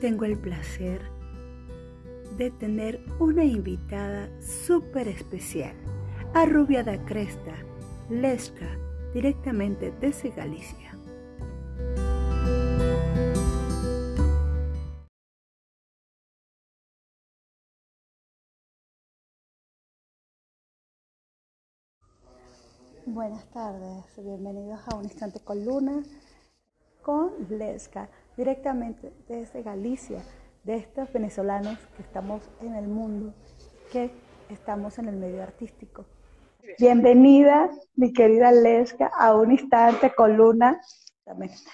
tengo el placer de tener una invitada súper especial, a Rubia da Cresta, Lesca, directamente desde Galicia. Buenas tardes, bienvenidos a Un Instante con Luna con Lesca, directamente desde Galicia, de estos venezolanos que estamos en el mundo, que estamos en el medio artístico. Bienvenida, mi querida Lesca, a Un Instante con Luna.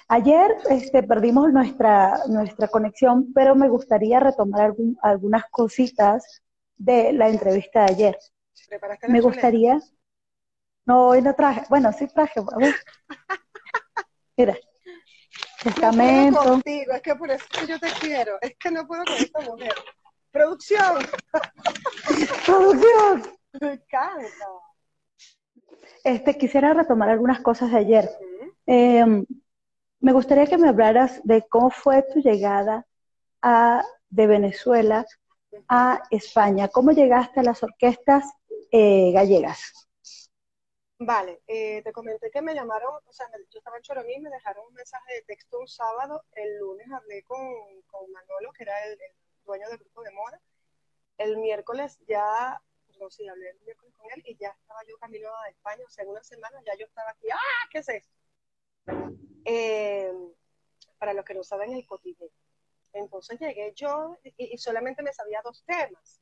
Ayer este, perdimos nuestra, nuestra conexión, pero me gustaría retomar algunas cositas de la entrevista de ayer. Me gustaría... No, hoy no traje. Bueno, sí traje. Mira. Testamento. No contigo, es que por eso yo te quiero. Es que no puedo con esta mujer. Producción. Producción. Me encanta. Este, quisiera retomar algunas cosas de ayer. Em, me gustaría que me hablaras de cómo fue tu llegada a, de Venezuela a España. ¿Cómo llegaste a las orquestas eh, gallegas? Vale, eh, te comenté que me llamaron, o sea, yo estaba en Choroní y me dejaron un mensaje de texto un sábado, el lunes hablé con, con Manolo, que era el, dueño del grupo de moda, el miércoles ya, no sé, hablé el miércoles con él y ya estaba yo camino a España, o sea, en una semana ya yo estaba aquí, ¡ah! ¿Qué es esto? Eh, para los que no saben, el cotilleo. Entonces llegué yo y, solamente me sabía dos temas.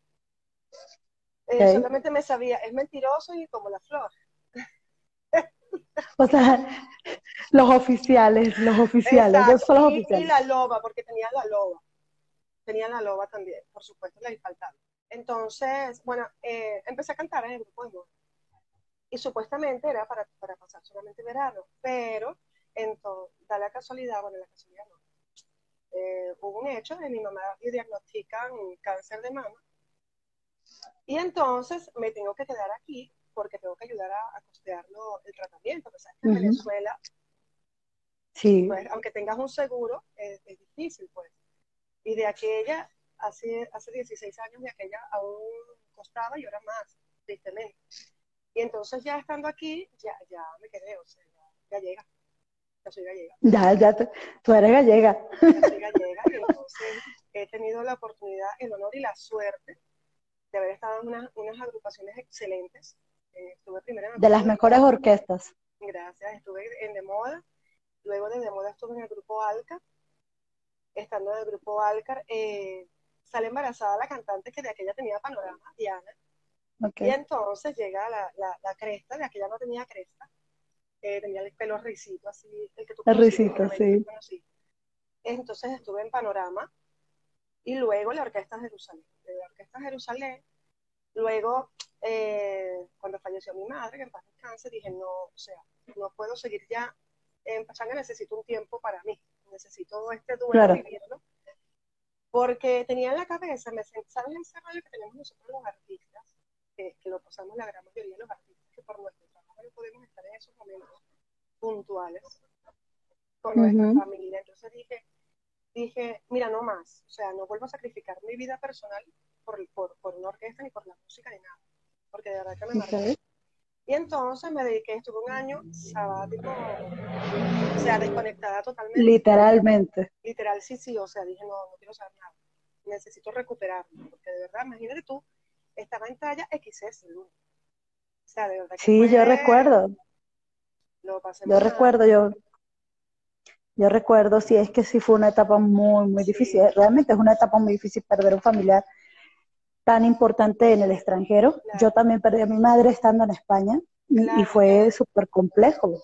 Eh, solamente me sabía, es mentiroso y como la flor. O sea, los oficiales, los oficiales, los oficiales. Y la loba, porque tenía la loba. Tenía la loba también, por supuesto, le faltaba. Entonces, bueno, eh, empecé a cantar en el grupo de moda. Y supuestamente era para, para pasar solamente verano, pero entonces, da la casualidad, bueno, la casualidad no. Eh, hubo un hecho de mi mamá le diagnostican cáncer de mama. Y entonces me tengo que quedar aquí porque tengo que ayudar a, costearlo el tratamiento. Porque sabes que en Venezuela, sí. Pues, aunque tengas un seguro, es, difícil, pues. Y de aquella, hace, hace 16 años, de aquella aún costaba y ahora más, tristemente. Y entonces ya estando aquí, ya, ya me quedé, o sea, ya, llega. Ya soy gallega. Ya, ya, tú eres gallega. Ya soy gallega y entonces he tenido la oportunidad, el honor y la suerte de haber estado en unas agrupaciones excelentes estuve primero de las mejores orquestas. Gracias, estuve en De Moda, luego de De Moda estuve en el grupo Alcar, estando en el grupo Alcar, eh, sale embarazada la cantante que de aquella tenía panorama, Diana, y entonces llega la, la, cresta, de aquella no tenía cresta, eh, tenía el pelo risito, así, el que tú El risito, sí. Entonces estuve en panorama, y luego la Orquesta Jerusalén. De la Orquesta Jerusalén. Luego, eh, cuando falleció mi madre, que en paz descanse, dije, no, o sea, no puedo seguir ya en Pachanga, necesito un tiempo para mí, necesito este duelo vivirlo. Porque tenía en la cabeza, me ¿sabes ese rollo que tenemos nosotros los artistas? Que, lo pasamos la gran mayoría de los artistas, que por nuestro trabajo no podemos estar en esos momentos puntuales con nuestra familia. Entonces dije, dije, mira, no más, o sea, no vuelvo a sacrificar mi vida personal por, por, por, una orquesta ni por la música ni nada, porque de verdad que me marcó. Y entonces me dediqué, estuve un año sabático, o sea, desconectada totalmente. Literalmente. Literal, sí, sí, o sea, dije, no, no quiero saber nada, necesito recuperarme, porque de verdad, imagínate tú, estaba en talla XS, O sea, de verdad. Que sí, yo recuerdo. Lo pasé yo recuerdo, yo, yo recuerdo, sí, es que sí fue una etapa muy, muy difícil. Realmente es una etapa muy difícil perder un familiar tan importante en el extranjero. Yo también perdí a mi madre estando en España y, fue súper complejo.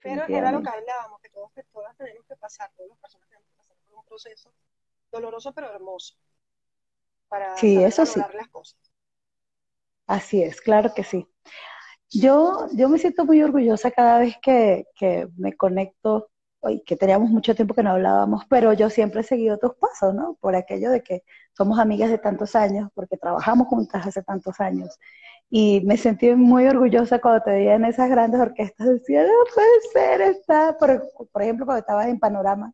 Pero era lo que hablábamos, que todos, todas tenemos que pasar, todas las personas tenemos que pasar por un proceso doloroso pero hermoso para sí, eso sí. las cosas. Así es, claro que sí. Yo, yo me siento muy orgullosa cada vez que, que me conecto que teníamos mucho tiempo que no hablábamos, pero yo siempre he seguido tus pasos, ¿no? Por aquello de que somos amigas de tantos años, porque trabajamos juntas hace tantos años. Y me sentí muy orgullosa cuando te veía en esas grandes orquestas. Decía, no puede ser, está. Por, por ejemplo, cuando estabas en Panorama,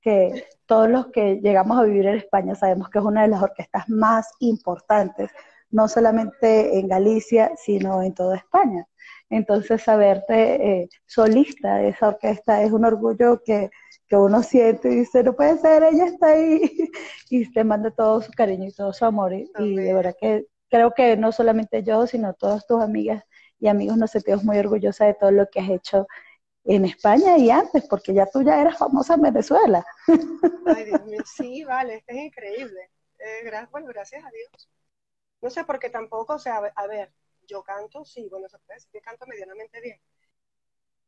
que todos los que llegamos a vivir en España sabemos que es una de las orquestas más importantes, no solamente en Galicia, sino en toda España. Entonces, saberte eh, solista de esa orquesta es un orgullo que, que, uno siente y dice, no puede ser, ella está ahí, y te manda todo su cariño y todo su amor. Y, y de verdad que creo que no solamente yo, sino todas tus amigas y amigos nos sentimos muy orgullosas de todo lo que has hecho en España y antes, porque ya tú ya eras famosa en Venezuela. Ay, Dios mío, sí, vale, esto es increíble. Eh, gracias, bueno, gracias a Dios. No sé, porque tampoco, o sea, a ver, yo canto, sí, bueno, se puede decir que canto medianamente bien,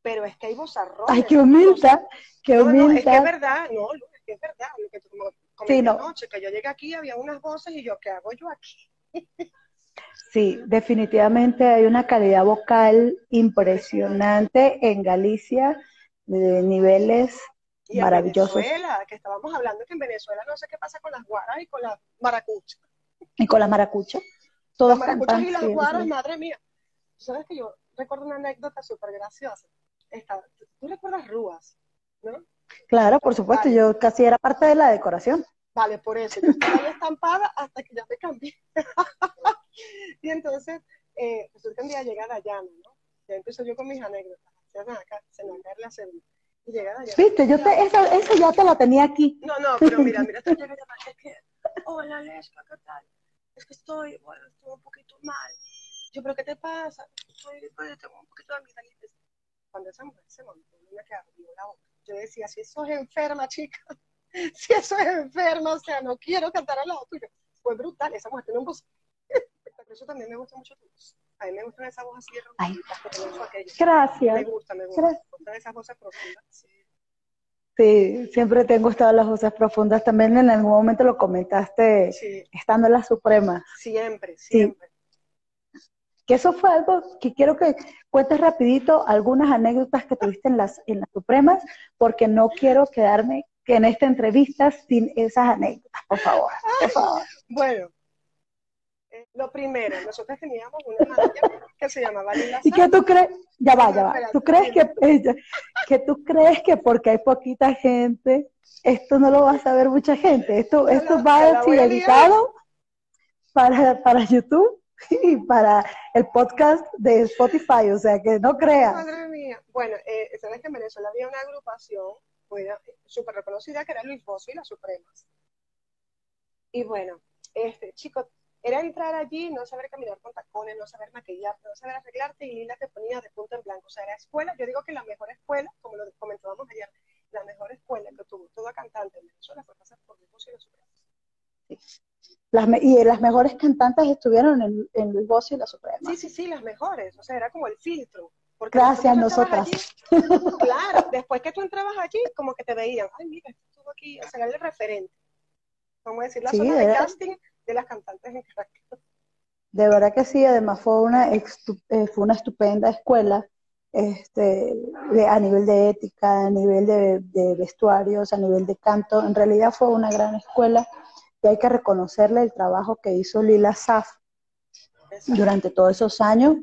pero es que hay vozarrones. Ay, qué humildad, qué humildad. No, es que es verdad, no, es que es verdad, lo que tú como, como sí, no. noche, que yo llegué aquí, había unas voces y yo, ¿qué hago yo aquí? Sí, definitivamente hay una calidad vocal impresionante en Galicia, de niveles y maravillosos. En Venezuela, que estábamos hablando que en Venezuela no sé qué pasa con las guaras y con las maracuchas. Y con las maracuchas. Todos las maracuchas y las guaras, madre mía. ¿Sabes que yo recuerdo una anécdota súper graciosa? ¿Tú recuerdas Rúas? ¿No? Claro, por supuesto, yo casi era parte de la decoración. Vale, por eso. Yo estaba ahí estampada hasta que ya me cambié. y entonces, eh, resulta un día llega Dayana, ¿no? Ya empiezo yo con mis anécdotas. Se me va a caer la cédula. Y llega Dayana. Viste, yo te, eso, eso ya te lo tenía aquí. No, no, pero mira, mira, esto llega Dayana. Es que, hola, Lesca, ¿qué tal? Es que estoy, bueno, estoy un poquito mal. Yo, ¿pero qué te pasa? Estoy, pues, tengo un poquito de amigdalitis. Cuando esa mujer se montó, me quedaba la boca. Yo decía, si eso es enferma, chica si eso es enfermo, o sea, no quiero cantar al lado tuyo. Fue brutal, esa mujer tiene un voz. Eso también me gusta mucho tu voz. A mí me gustan esas voces así que Gracias. Me gusta, me gusta. Me gustan esas voces profundas. Sí. Sí, siempre te han gustado las voces profundas. También en algún momento lo comentaste estando en la Suprema. Siempre, siempre. Que eso fue algo que quiero que cuentes rapidito algunas anécdotas que tuviste en las, en las Supremas, porque no quiero quedarme que en esta entrevista sin esas anécdotas, por favor, por favor. Bueno, eh, lo primero, nosotros teníamos una manager que se llamaba Lila ¿Y qué tú crees? Ya va, ya va. ¿Tú crees que, que tú crees que porque hay poquita gente, esto no lo va a saber mucha gente? Esto, esto va a ser editado para, para YouTube y para el podcast de Spotify, o sea que no creas. Madre mía. Bueno, eh, sabes que en Venezuela había una agrupación súper reconocida, que era Luis Bosso y las Supremas. Y bueno, este, chicos, era entrar allí, no saber caminar con tacones, no saber maquillarte, no saber arreglarte, y Lila te ponía de punto en blanco. O sea, era escuela, yo digo que la mejor escuela, como lo comentábamos ayer, la mejor escuela que tuvo toda cantante en Venezuela fue pasar por Luis y las Supremas. Las y las mejores cantantes estuvieron en, en Luis Bosso y las Supremas. Sí, sí, sí, las mejores. O sea, era como el filtro. Gracias a nosotras. claro, después que tú entrabas allí, como que te veían, ay, mira, estuvo aquí, o sea, era el referente. Vamos a decir, la zona de, casting de las cantantes en Caracas. De verdad que sí, además fue una, eh, fue una estupenda escuela este, a nivel de ética, a nivel de, de, vestuarios, a nivel de canto. En realidad fue una gran escuela y hay que reconocerle el trabajo que hizo Lila Saf durante todos esos años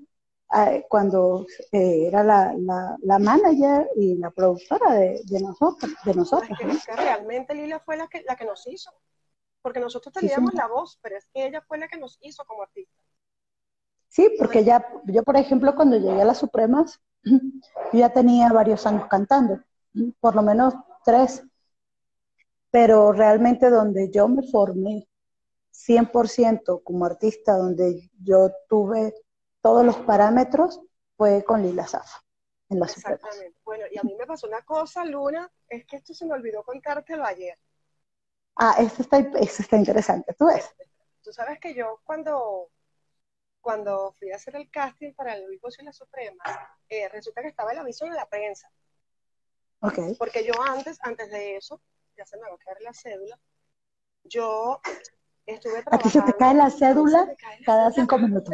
cuando eh, era la, la, manager y la productora de, de nosotros. De nosotros realmente Lila fue la que, la que nos hizo, porque nosotros teníamos la voz, pero es que ella fue la que nos hizo como artista. Sí, porque ya, yo por ejemplo cuando llegué a las Supremas, yo ya tenía varios años cantando, por lo menos tres, pero realmente donde yo me formé 100% como artista, donde yo tuve todos los parámetros fue con Lila Zafa. En las Exactamente. Bueno, y a mí me pasó una cosa, Luna, es que esto se me olvidó contártelo ayer. Ah, esto está, está interesante, tú ves. Tú sabes que yo cuando, cuando fui a hacer el casting para el Luis y la Suprema, eh, resulta que estaba el aviso en la prensa. Okay. Porque yo antes, antes de eso, ya se me va a caer la cédula, yo estuve trabajando. Aquí se te cae la cédula cada cinco minutos.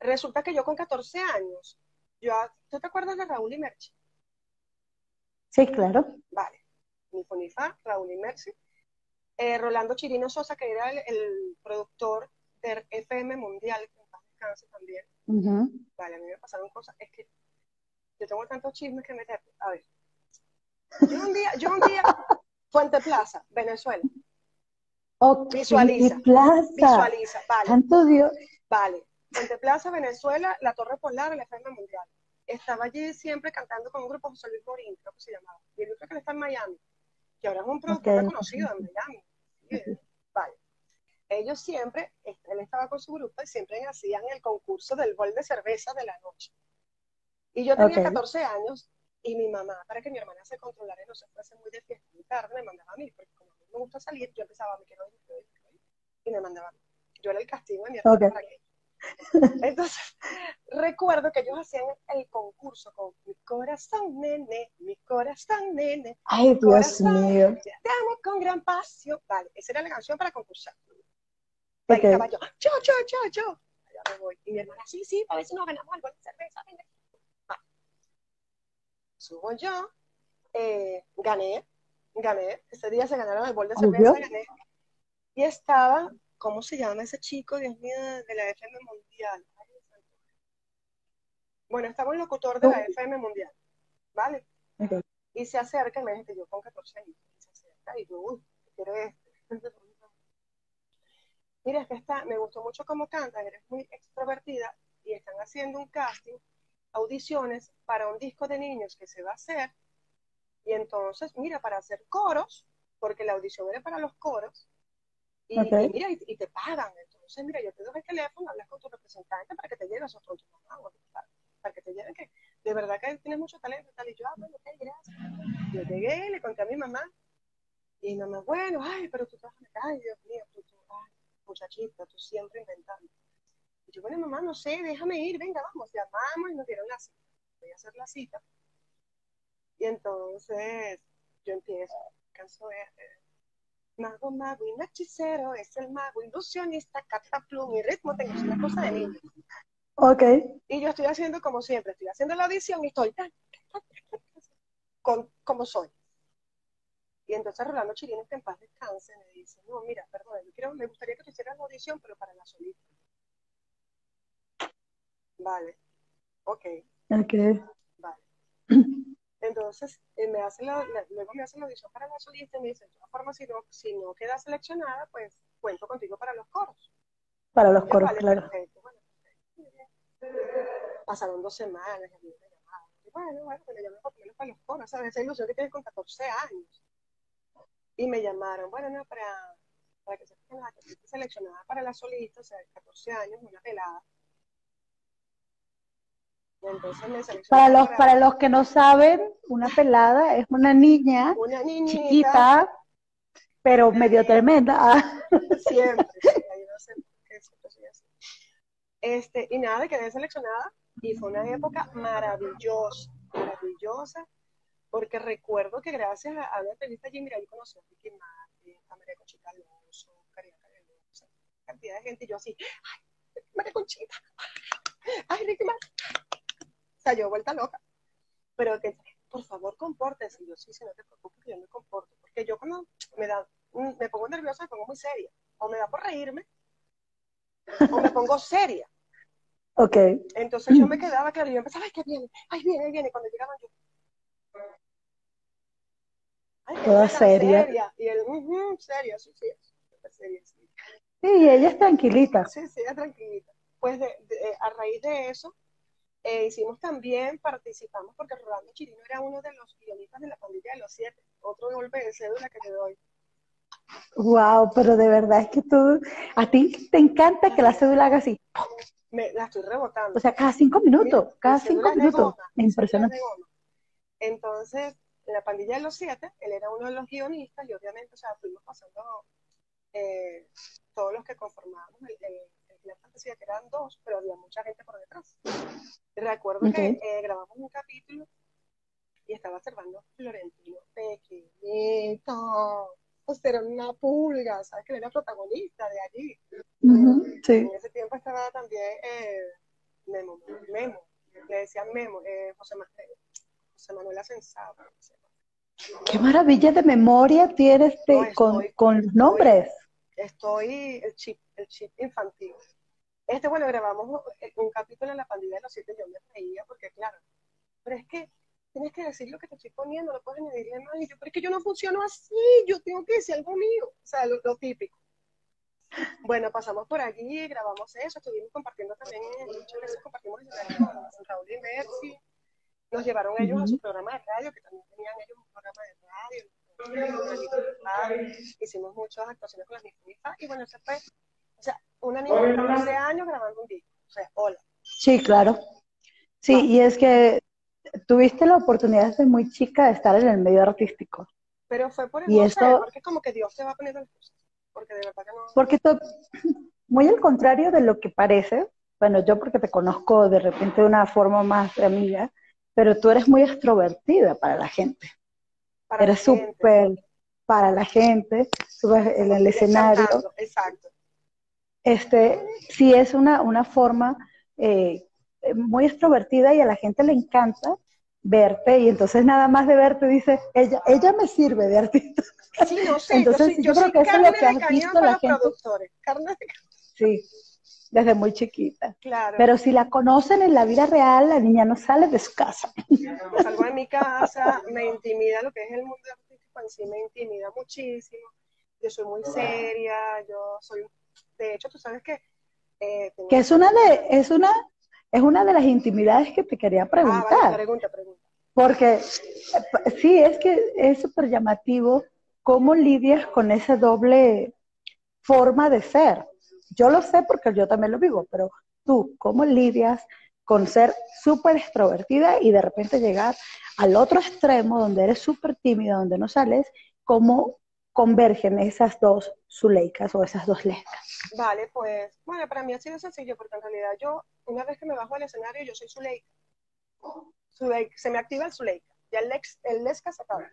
Resulta que yo con 14 años, yo, ¿tú te acuerdas de Raúl y Merchi? Sí, claro. Vale. Ni Fonifa, Raúl y Merchi. Eh, Rolando Chirino Sosa, que era el, productor de FM Mundial, que en paz descanse también. Vale, a mí me pasaron cosas. Es que yo tengo tantos chismes que meter. A ver. Yo un día, yo un día, Fuente Plaza, Venezuela. Okay, Visualiza. Plaza. Visualiza, vale. Santo Dios. Vale. Fuente Plaza, Venezuela, la Torre Polar, el FM Mundial. Estaba allí siempre cantando con un grupo José Luis Morín, creo que se llamaba. Y yo creo que él está en Miami, que ahora es un productor Ok. reconocido en Miami. Sí, Vale. Ellos siempre, él estaba con su grupo y siempre hacían el concurso del bol de cerveza de la noche. Y yo tenía Ok. 14 años y mi mamá, para que mi hermana se controlara y no se fuese muy de fiesta muy tarde, me mandaba a mí, porque como a mí me gusta salir, yo empezaba, me quiero ir, me quiero ir, y me mandaba a mí. Yo era el castigo de mi hermana para que entonces, recuerdo que ellos hacían el concurso con mi corazón, nene, mi corazón, nene, Ay, Dios corazón, mío. te amo con gran pasión. Vale, esa era la canción para concursar. Ahí Ok. estaba yo, yo, yo, yo, yo. Allá me voy. Y mi hermana, sí, sí, a ver si nos ganamos algo de cerveza. Vale. Subo yo, eh, gané, gané. Ese día se ganaron el bol de cerveza, gané. Y estaba, ¿cómo se llama ese chico, Dios mío, de la FM Mundial? Bueno, estaba un locutor de la FM Mundial, ¿vale? Y se acerca y me dice, yo con 14 años, y se acerca y yo, uy, ¿qué quiere este? Mira, es que está, me gustó mucho cómo cantas, eres muy extrovertida y están haciendo un casting, audiciones para un disco de niños que se va a hacer. Y entonces, mira, para hacer coros, porque la audición era para los coros, y, mira, y, y te pagan. Entonces, mira, yo te doy el teléfono, hablas con tu representante para que te lleves o con tu mamá, o para, para que te lleven, que de verdad que tienes mucho talento, y tal. Y yo, ah, bueno, ok, gracias. Yo llegué, le conté a mi mamá, y mi mamá, bueno, ay, pero tú trabajas acá, ay, Dios mío, tú, tú, ay, muchachita, tú siempre inventando. Y yo, bueno, mamá, no sé, déjame ir, venga, vamos, llamamos y nos dieron la cita. Voy a hacer la cita. Y entonces yo empiezo, canso de Mago, mago y hechicero, es el mago ilusionista, cataplum y ritmo, tengo una cosa de niño. Ok. Y yo estoy haciendo como siempre, estoy haciendo la audición y estoy tan, con, como soy. Y entonces Rolando Chirines, que en paz descanse, me dice, no, mira, perdón, yo quiero, me gustaría que tú hicieras la audición, pero para la solista. Vale, ok, Ok. Entonces, eh, me hace la, la- luego me hace la audición para la solista y me dice, de todas formas, si no, si no quedas seleccionada, pues cuento contigo para los coros. Para los coros, vale, claro. perfecto, bueno, perfecto. Pasaron dos semanas y a mí me bueno, bueno, me llamen por lo menos para los coros, ¿sabes? Esa ilusión que tienes con 14 años. Y me llamaron, bueno, no, para, para que fuiste seleccionada para la solista, o sea, de 14 años, una pelada. Entonces Para los, para los que no saben, una pelada es una niña una niñita, chiquita, pero medio tremenda. Siempre. Este, y nada, quedé seleccionada y fue una época maravillosa, maravillosa, porque recuerdo que gracias a, a una entrevista allí, mira, yo conocí a Ricky Martin, a María Conchita Alonso, Karina Canelosa, cantidad de gente, y yo así, ay, María Conchita, ay, Ricky Martin. O sea, yo vuelta loca. Pero que, por favor, compórtese. Y yo, sí, si no te preocupes, que yo me comporto. Porque yo cuando me da, mm, me pongo nerviosa, me pongo muy seria. O me da por reírme, o me pongo seria. ok. Entonces yo me quedaba, claro, y yo empezaba, ay, que viene, ay, viene, viene. Y cuando llegaban yo, Toda buena, seria. Y él, "Ujú, seria, sí, sí, seria, sí. Sí, ella es tranquilita. Sí, sí, ya tranquilita. Pues de, de- a raíz de eso, eh, hicimos también, participamos, porque Rolando Chirino era uno de los guionistas de la pandilla de los siete. Otro golpe de cédula que te doy. Wow, pero de verdad es que tú, a ti te encanta que la cédula haga así. Me, la estoy rebotando. O sea, cada cinco minutos, Mi- cada cinco minutos. de goma. Entonces, en la pandilla de los siete, él era uno de los guionistas y obviamente, o sea, fuimos pasando eh, todos los que conformábamos el, el, Clan Fantasía, que eran dos, pero había mucha gente por detrás. Recuerdo que eh, grabamos un capítulo y estaba observando Florentino pequeñito. O sea, era una pulga, ¿sabes? Que era protagonista de allí. Sí. En ese tiempo estaba también eh, Memo, Memo, le decían Memo, eh, José, Ma- eh, José Manuel Asensado. Qué maravilla de memoria tienes de- No, con, estoy- con estoy- nombres. Estoy, el chip, el chip infantil. Este, bueno, grabamos un capítulo en la pandilla de los siete, yo me reía porque, claro, pero es que tienes que decir lo que te estoy poniendo, no puedes añadirle más. Y yo, pero es que yo no funciono así, yo tengo que decir algo mío, o sea, lo, típico. Bueno, pasamos por allí, grabamos eso, estuvimos compartiendo también, muchas veces compartimos con Raúl y Mercy. Nos llevaron ellos a su programa de radio, que también tenían ellos un programa de radio. Hicimos muchas actuaciones con las niñas y bueno, se fue, o sea, una niña de 14 años grabando un disco, o sea, hola. Sí, claro. Sí, y es que tuviste la oportunidad desde muy chica de estar en el medio artístico. Pero fue por el y esto, porque es como que Dios te va poniendo las cosas. Porque de verdad que no. Porque muy al contrario de lo que parece, bueno, yo porque te conozco de repente de una forma más de amiga, pero tú eres muy extrovertida para la gente. Eres súper para la gente, subes en el escenario. Exacto. Este, sí es una, una forma eh, muy extrovertida y a la gente le encanta verte y entonces nada más de verte dice, ella, ella me sirve de artista. Sí, no sé, entonces yo, creo que eso es lo que has visto la gente. Sí, desde muy chiquita. Claro. Pero si la conocen en la vida real, la niña no sale de su casa. salgo de mi casa, me intimida lo que es el mundo artístico en sí, me intimida muchísimo. Yo soy muy seria, yo soy, de hecho, tú sabes que... Eh, que es una de, es una es una de las intimidades que te quería preguntar. Ah, pregunta, pregunta. Porque eh, sí, es que es súper llamativo cómo lidias con esa doble forma de ser. Yo lo sé porque yo también lo vivo, pero tú, ¿cómo lidias con ser súper extrovertida y de repente llegar al otro extremo donde eres súper tímida, donde no sales? ¿Cómo convergen esas dos zuleicas o esas dos lescas? Vale, pues, bueno, para mí ha sido sencillo porque en realidad yo una vez que me bajo al escenario, yo soy Zuleika. se me activa el Zuleika. Ya el, ex, el Lesca se acaba.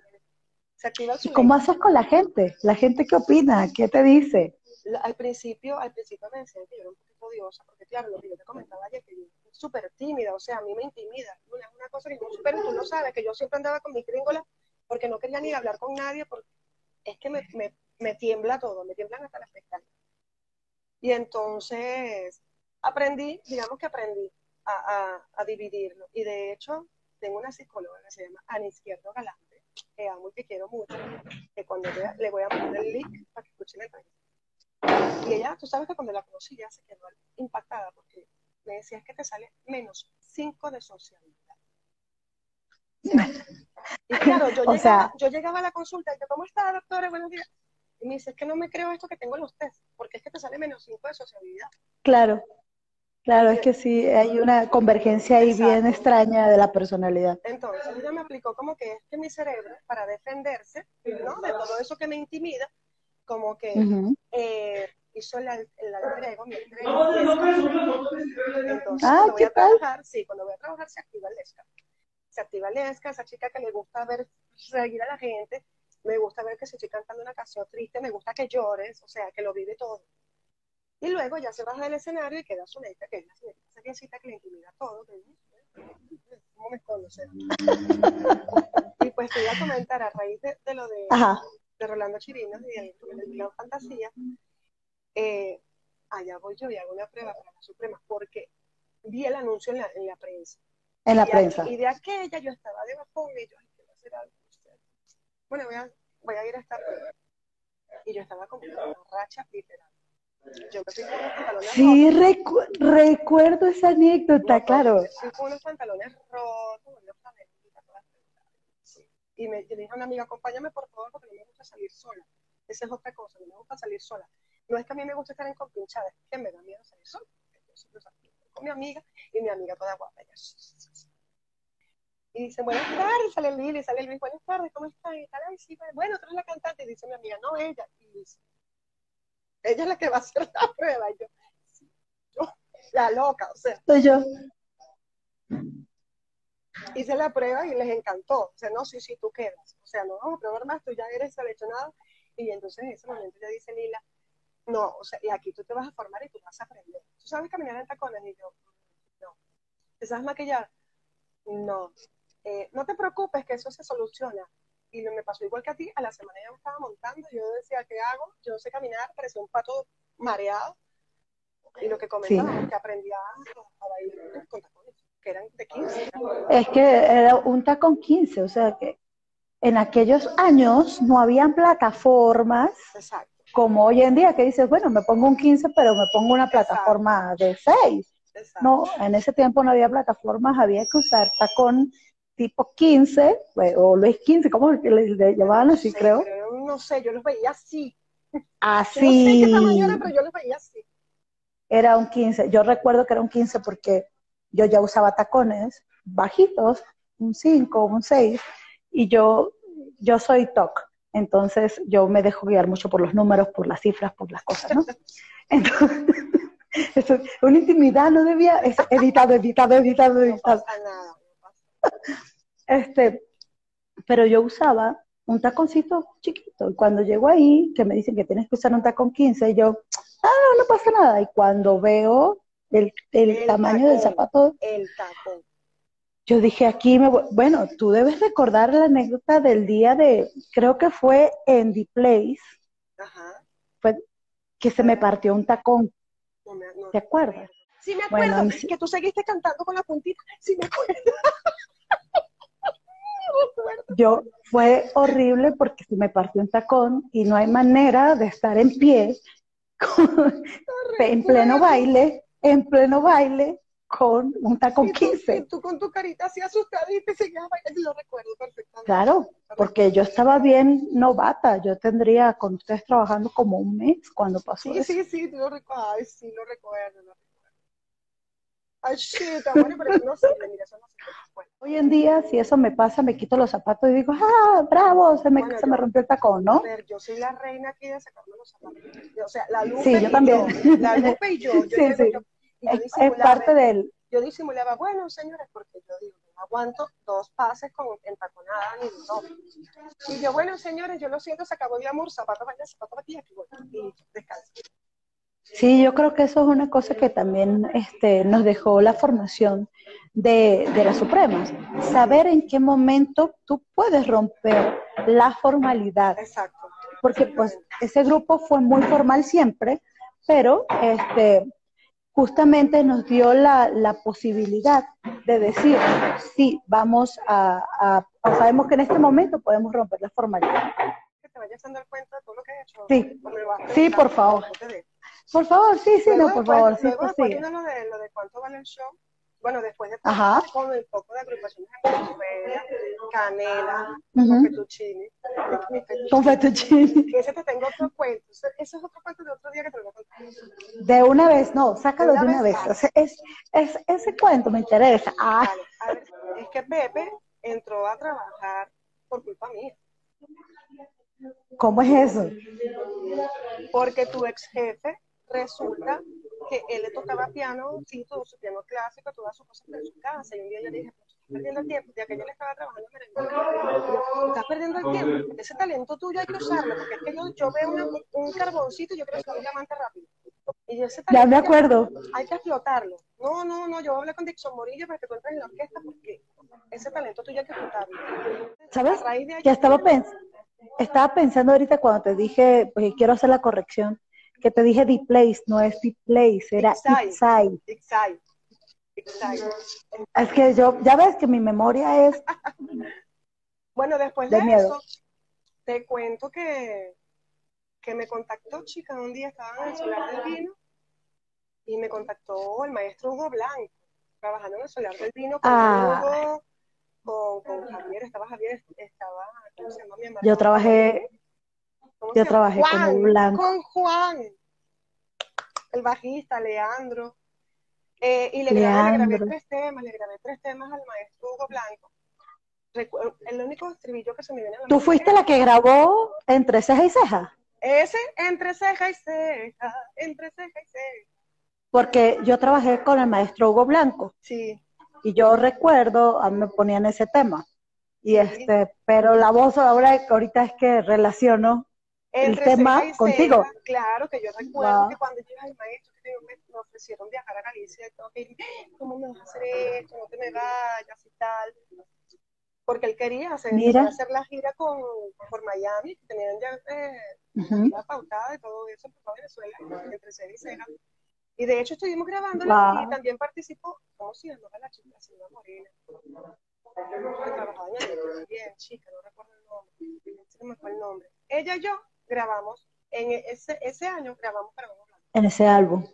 Se activa el Zuleika. ¿Cómo haces con la gente? ¿La gente qué opina? ¿Qué te dice? Al principio, al principio me decían que yo era un poquito odiosa, porque claro, lo que yo te comentaba ayer, que yo soy súper tímida, o sea, a mí me intimida. Una, una cosa que yo pero tú no sabes, que yo siempre andaba con mi gringola porque no quería ni hablar con nadie, porque es que me, me, me tiembla todo, me tiemblan hasta las pestañas. Y entonces, aprendí, digamos que aprendí a, a, dividirlo. Y de hecho, tengo una psicóloga que se llama Ana Izquierdo Galante, que amo y que quiero mucho, que cuando le voy a poner el link para que escuchen el Y ella, tú sabes que cuando la conocí ya se quedó impactada porque me decías que te sale menos 5 de socialidad. Y claro, yo, llegaba, yo llegaba a la consulta y yo, ¿cómo está, doctora? Buenos días. Y me dice, es que no me creo esto que tengo en los test, porque es que te sale menos 5 de sociabilidad. Claro. Claro, es que sí, hay una convergencia ahí bien extraña de la personalidad. Entonces ella me aplicó como que es que mi cerebro, para defenderse ¿no? de todo eso que me intimida, como que eh, hizo el, el alter ego, mi alter Entonces, ah, cuando voy a trabajar, sí, cuando voy a trabajar se activa el ESCA. Se activa el ESCA, esa chica que le gusta ver, seguir a la gente, me gusta ver que si estoy cantando una canción triste, me gusta que llores, o sea, que lo vive todo. Y luego ya se baja del escenario y queda Zuleika, que es la señorita que le intimida todo. ¿Cómo me conoce? y pues te iba a comentar a raíz de, lo de, de Rolando Chirinos y el, el Fantasía. Eh, allá voy yo y hago una prueba para la Suprema, porque vi el anuncio en la, en la prensa. En la prensa. y de aquella yo estaba de bajón y yo, hacer algo. Bueno, voy a, voy a ir a esta prueba. Y yo estaba como una racha literal yo me fui con unos pantalones sí, recuerdo esa anécdota, claro. Fui con unos pantalones rotos, unos Y me, yo le dije a una amiga, acompáñame por favor, porque no me gusta salir sola. Esa es otra cosa, no me gusta salir sola. No es que a mí me guste estar en compinchada, es que me da miedo salir sola. Entonces, con mi amiga y mi amiga toda guapa. y dice, buenas tardes, sale Lili, sale Luis, buenas tardes, ¿cómo estás? Y tal, y sí, bueno, tú eres la cantante, y dice mi amiga, no, ella. Y dice, ella es la que va a hacer la prueba. Y yo, yo la loca, o sea. Soy yo. Hice la prueba y les encantó. O sea, no, sí, sí, tú quedas. O sea, no vamos a probar más, tú ya eres seleccionado. Y entonces en ese momento ya dice Lila, no, o sea, y aquí tú te vas a formar y tú vas a aprender. ¿Tú sabes caminar en tacones? Y yo, no. ¿Te sabes maquillar? No. Eh, no te preocupes que eso se soluciona y me pasó igual que a ti, a la semana ya me estaba montando, yo decía, ¿qué hago? Yo no sé caminar, parecía un pato mareado. Y lo que comentaba, que aprendía a, bailar con tacones. Que eran de 15. Es que era un tacón 15, o sea que en aquellos años no habían plataformas Exacto. como hoy en día que dices, bueno, me pongo un 15, pero me pongo una plataforma de 6. Exacto. No, en ese tiempo no había plataformas, había que usar tacón tipo 15, pues, o Luis 15, ¿cómo le, le llamaban así, Sí, creo? no sé, yo los veía así. Yo no sé Así. qué tamaño era, pero yo los veía así. Era un 15. Yo recuerdo que era un 15 porque yo ya usaba tacones bajitos, un 5, un 6, y yo, yo soy TOC. Entonces yo me dejo guiar mucho por los números, por las cifras, por las cosas, ¿no? Entonces, eso, una intimidad no debía, es editado, editado, editado, No editado. pasa nada. no pasa Este, pero yo usaba un taconcito chiquito. Y cuando llego ahí, que me dicen que tienes que usar un tacón 15, yo, ah, no pasa nada. Y cuando veo el, el El tamaño del tacón. zapato, El tacón. yo dije, aquí me voy. Bueno, tú debes recordar la anécdota del día de, creo que fue en The Place, Ajá. fue que se me partió un tacón. No me, no ¿Te acuerdas? Sí me acuerdo, Bueno, sí- que tú seguiste cantando con la puntita. Sí me acuerdo. me acuerdo. Yo fue horrible porque se me partió un tacón y no hay manera de estar en pie con- en pleno baile, en pleno baile con un tacón Y tú, 15. y tú con tu carita así asustadita y seguías bailando, lo recuerdo perfectamente. Claro, porque yo estaba bien novata, yo tendría con ustedes trabajando como un mes cuando pasó Sí, eso. sí, sí, tú lo recuerdo. Ay, sí, lo recuerdo, lo recuerdo. Ay, shit, bueno, pero no sirve, mira, eso no sirve. Bueno, Hoy en día, si eso me pasa, me quito los zapatos y digo, ah, bravo, se me, Bueno, se me yo- rompió el tacón, a ¿no? ver, yo soy la reina aquí de sacarme los zapatos. O sea, la Lupe Sí, yo y también. yo, la Lupe y yo. yo Sí, sí. yo- y Es, es parte del... yo disimulaba, bueno, señores, porque yo digo, no aguanto dos pases con entaconada ni dos. Y yo, bueno, señores, yo lo siento, se acabó el amor, zapatos vaya, zapatos aquí, aquí voy, y descanso. Sí, yo creo que eso es una cosa que también este, nos dejó la formación de, de las Supremas. Saber en qué momento tú puedes romper la formalidad. Exacto. Porque pues ese grupo fue muy formal siempre, pero este, justamente nos dio la, la posibilidad de decir, sí, vamos a, a- sabemos que en este momento podemos romper la formalidad. Que te vayas dando cuenta de todo lo que he hecho. Sí. Sí, por favor. Por favor, sí, sí, Luego no, por después- favor, sí, luego después sí. viene lo de, lo de cuánto vale el show. Bueno, después de Ajá. con el poco de agrupaciones Canela, Ujú. con Fettuccini, mi fettuccine. Con fettuccine. Que ese te tengo otro cuento. Ese, ese es otro cuento de otro día que te lo voy a contar. De una vez, no, sácalo De de una vez, es, es- ese cuento me interesa. Ah, Vale, a ver, es que Pepe entró a trabajar por culpa mía. ¿cómo es eso? Porque tu ex jefe resulta que él le tocaba piano, sí, todo su piano clásico, todas sus cosas en su casa. Y un día yo le dije, "Pero tú estás perdiendo el tiempo, ya que yo le estaba trabajando en estás perdiendo el tiempo. Ese talento tuyo hay que usarlo, porque es que yo, yo veo una- un carboncito y yo creo que es un diamante rápido. Y ese Ya talento me hay que- acuerdo. hay que explotarlo. No, no, no, yo hablé con Dixon Morillo para que tú entres en la orquesta porque ese talento tuyo hay que explotarlo. ¿Sabes? A raíz de ahí- Que estaba, pens- estaba pensando ahorita cuando te dije, pues quiero hacer la corrección, que te dije The Place, no es The Place, era. Excite. Excite. Es que yo, ya ves que mi memoria es, Bueno, después de, De miedo. eso, te cuento que, que me contactó, chica, un día estaba en el solar del vino y me contactó el maestro Hugo Blanco, trabajando en el solar del vino con Ah. Hugo, con, con Javier, estaba Javier, estaba, ¿cómo se llama mi hermano? yo trabajé, ¿Cómo yo trabajé con Juan, Hugo Blanco. Con Juan, el bajista, Leandro. Eh, y le grabé, le grabé Leandro. tres temas, le grabé tres temas al maestro Hugo Blanco. Recu- el único estribillo que se me viene a la ¿Tú fuiste la que grabó entre ceja y ceja? Ese, entre ceja y ceja, entre ceja y ceja. Porque yo trabajé con el maestro Hugo Blanco. Sí, Y yo recuerdo, a mí me ponían ese tema. Y este, pero la voz ahora, ahorita es que relaciono el entre tema y contigo. claro que yo recuerdo Wow. que cuando yo al maestro que me, me ofrecieron viajar a Galicia, y todo, que, ¿cómo me vas a hacer esto? No te me vayas y tal. Porque él quería hacer, hacer la gira con, por Miami, que tenían ya eh, Ujú. la pautada y todo eso por Venezuela, entre ceja y ceja. Y de hecho estuvimos grabando y también participó, ¿cómo se llama la chica? Silva Morena. Que trabajaba en el también, chica, no recuerdo el nombre. No me acuerdo el nombre. Ella y yo grabamos, en ese, ese año grabamos para En ese álbum.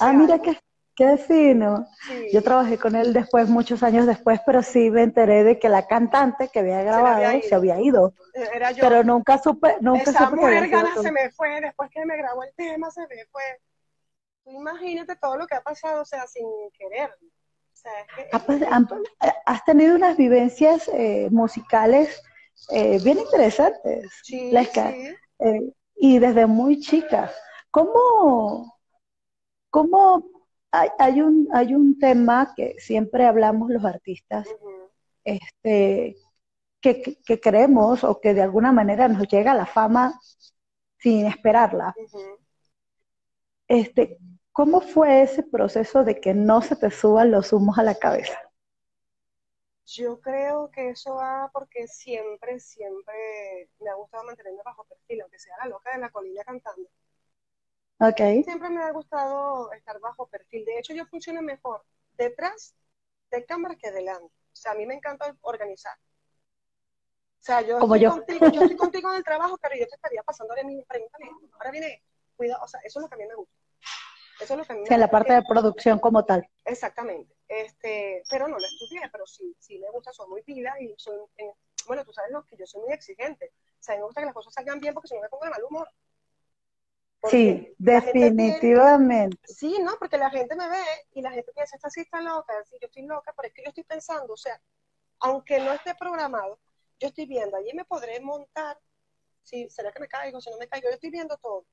ah, mira qué, qué fino. Yo trabajé con él después, muchos años después, pero sí me enteré de que la cantante que había grabado se había ido. Era yo. Pero nunca supe, nunca Esa supe mujer gana se me fue, después que me grabó el tema se me fue. Tú imagínate todo lo que ha pasado, o sea, sin querer. O sea, es que, has tenido unas vivencias eh, musicales eh, bien interesantes. Sí, sí. Eh, y desde muy chica. ¿Cómo, cómo hay, hay, un, hay un tema que siempre hablamos los artistas, este, que, que, creemos o que de alguna manera nos llega la fama sin esperarla? este, ¿Cómo fue ese proceso de que no se te suban los humos a la cabeza? Yo creo que eso va porque siempre, siempre me ha gustado mantenerme bajo perfil, aunque sea la loca de la colina cantando. Okay. Siempre me ha gustado estar bajo perfil. De hecho, yo funciono mejor detrás de cámara que delante. O sea, a mí me encanta organizar. O sea, yo, Como estoy, yo. Contigo, yo estoy contigo en el trabajo, pero yo te estaría pasando ahora mi pregúntame, ahora viene, cuidado, o sea, eso es lo que a mí me gusta. Eso es lo que a mí me sí, en la parte de producción como tal. Exactamente. Este, pero no lo estudié, pero sí, sí me gusta, soy muy pila y soy, bueno, tú sabes lo que yo soy muy exigente. O sea, me gusta que las cosas salgan bien porque si no me pongo de mal humor. sí, definitivamente. sí, no, porque la gente me ve y la gente piensa, esta sí está loca, sí, yo estoy loca, pero es que yo estoy pensando, o sea, aunque no esté programado, yo estoy viendo, allí me podré montar, si será que me caigo, si no me caigo, yo estoy viendo todo.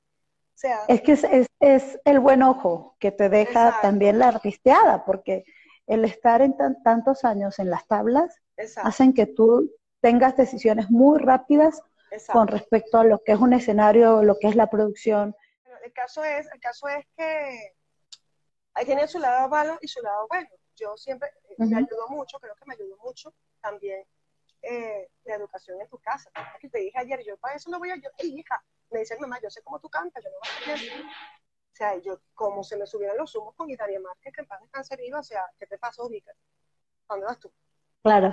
O sea, es que es, es, es el buen ojo que te deja exacto. también la artisteada, porque el estar en tan, tantos años en las tablas exacto. hacen que tú tengas decisiones muy rápidas exacto. con respecto a lo que es un escenario, lo que es la producción. El caso es, el caso es que ahí tiene su lado malo y su lado bueno. Yo siempre, uh -huh. me ayudó mucho, creo que me ayudó mucho también eh, la educación en tu casa. Que te dije ayer, yo para eso no voy a, yo, hey, hija, me dice mamá, yo sé cómo tú cantas, yo no voy a hacer o sea, yo, como se me subieron los humos con Guitaria Márquez, que en paz descanse o sea, ¿qué te pasó, Vika? ¿Dónde vas tú? Claro.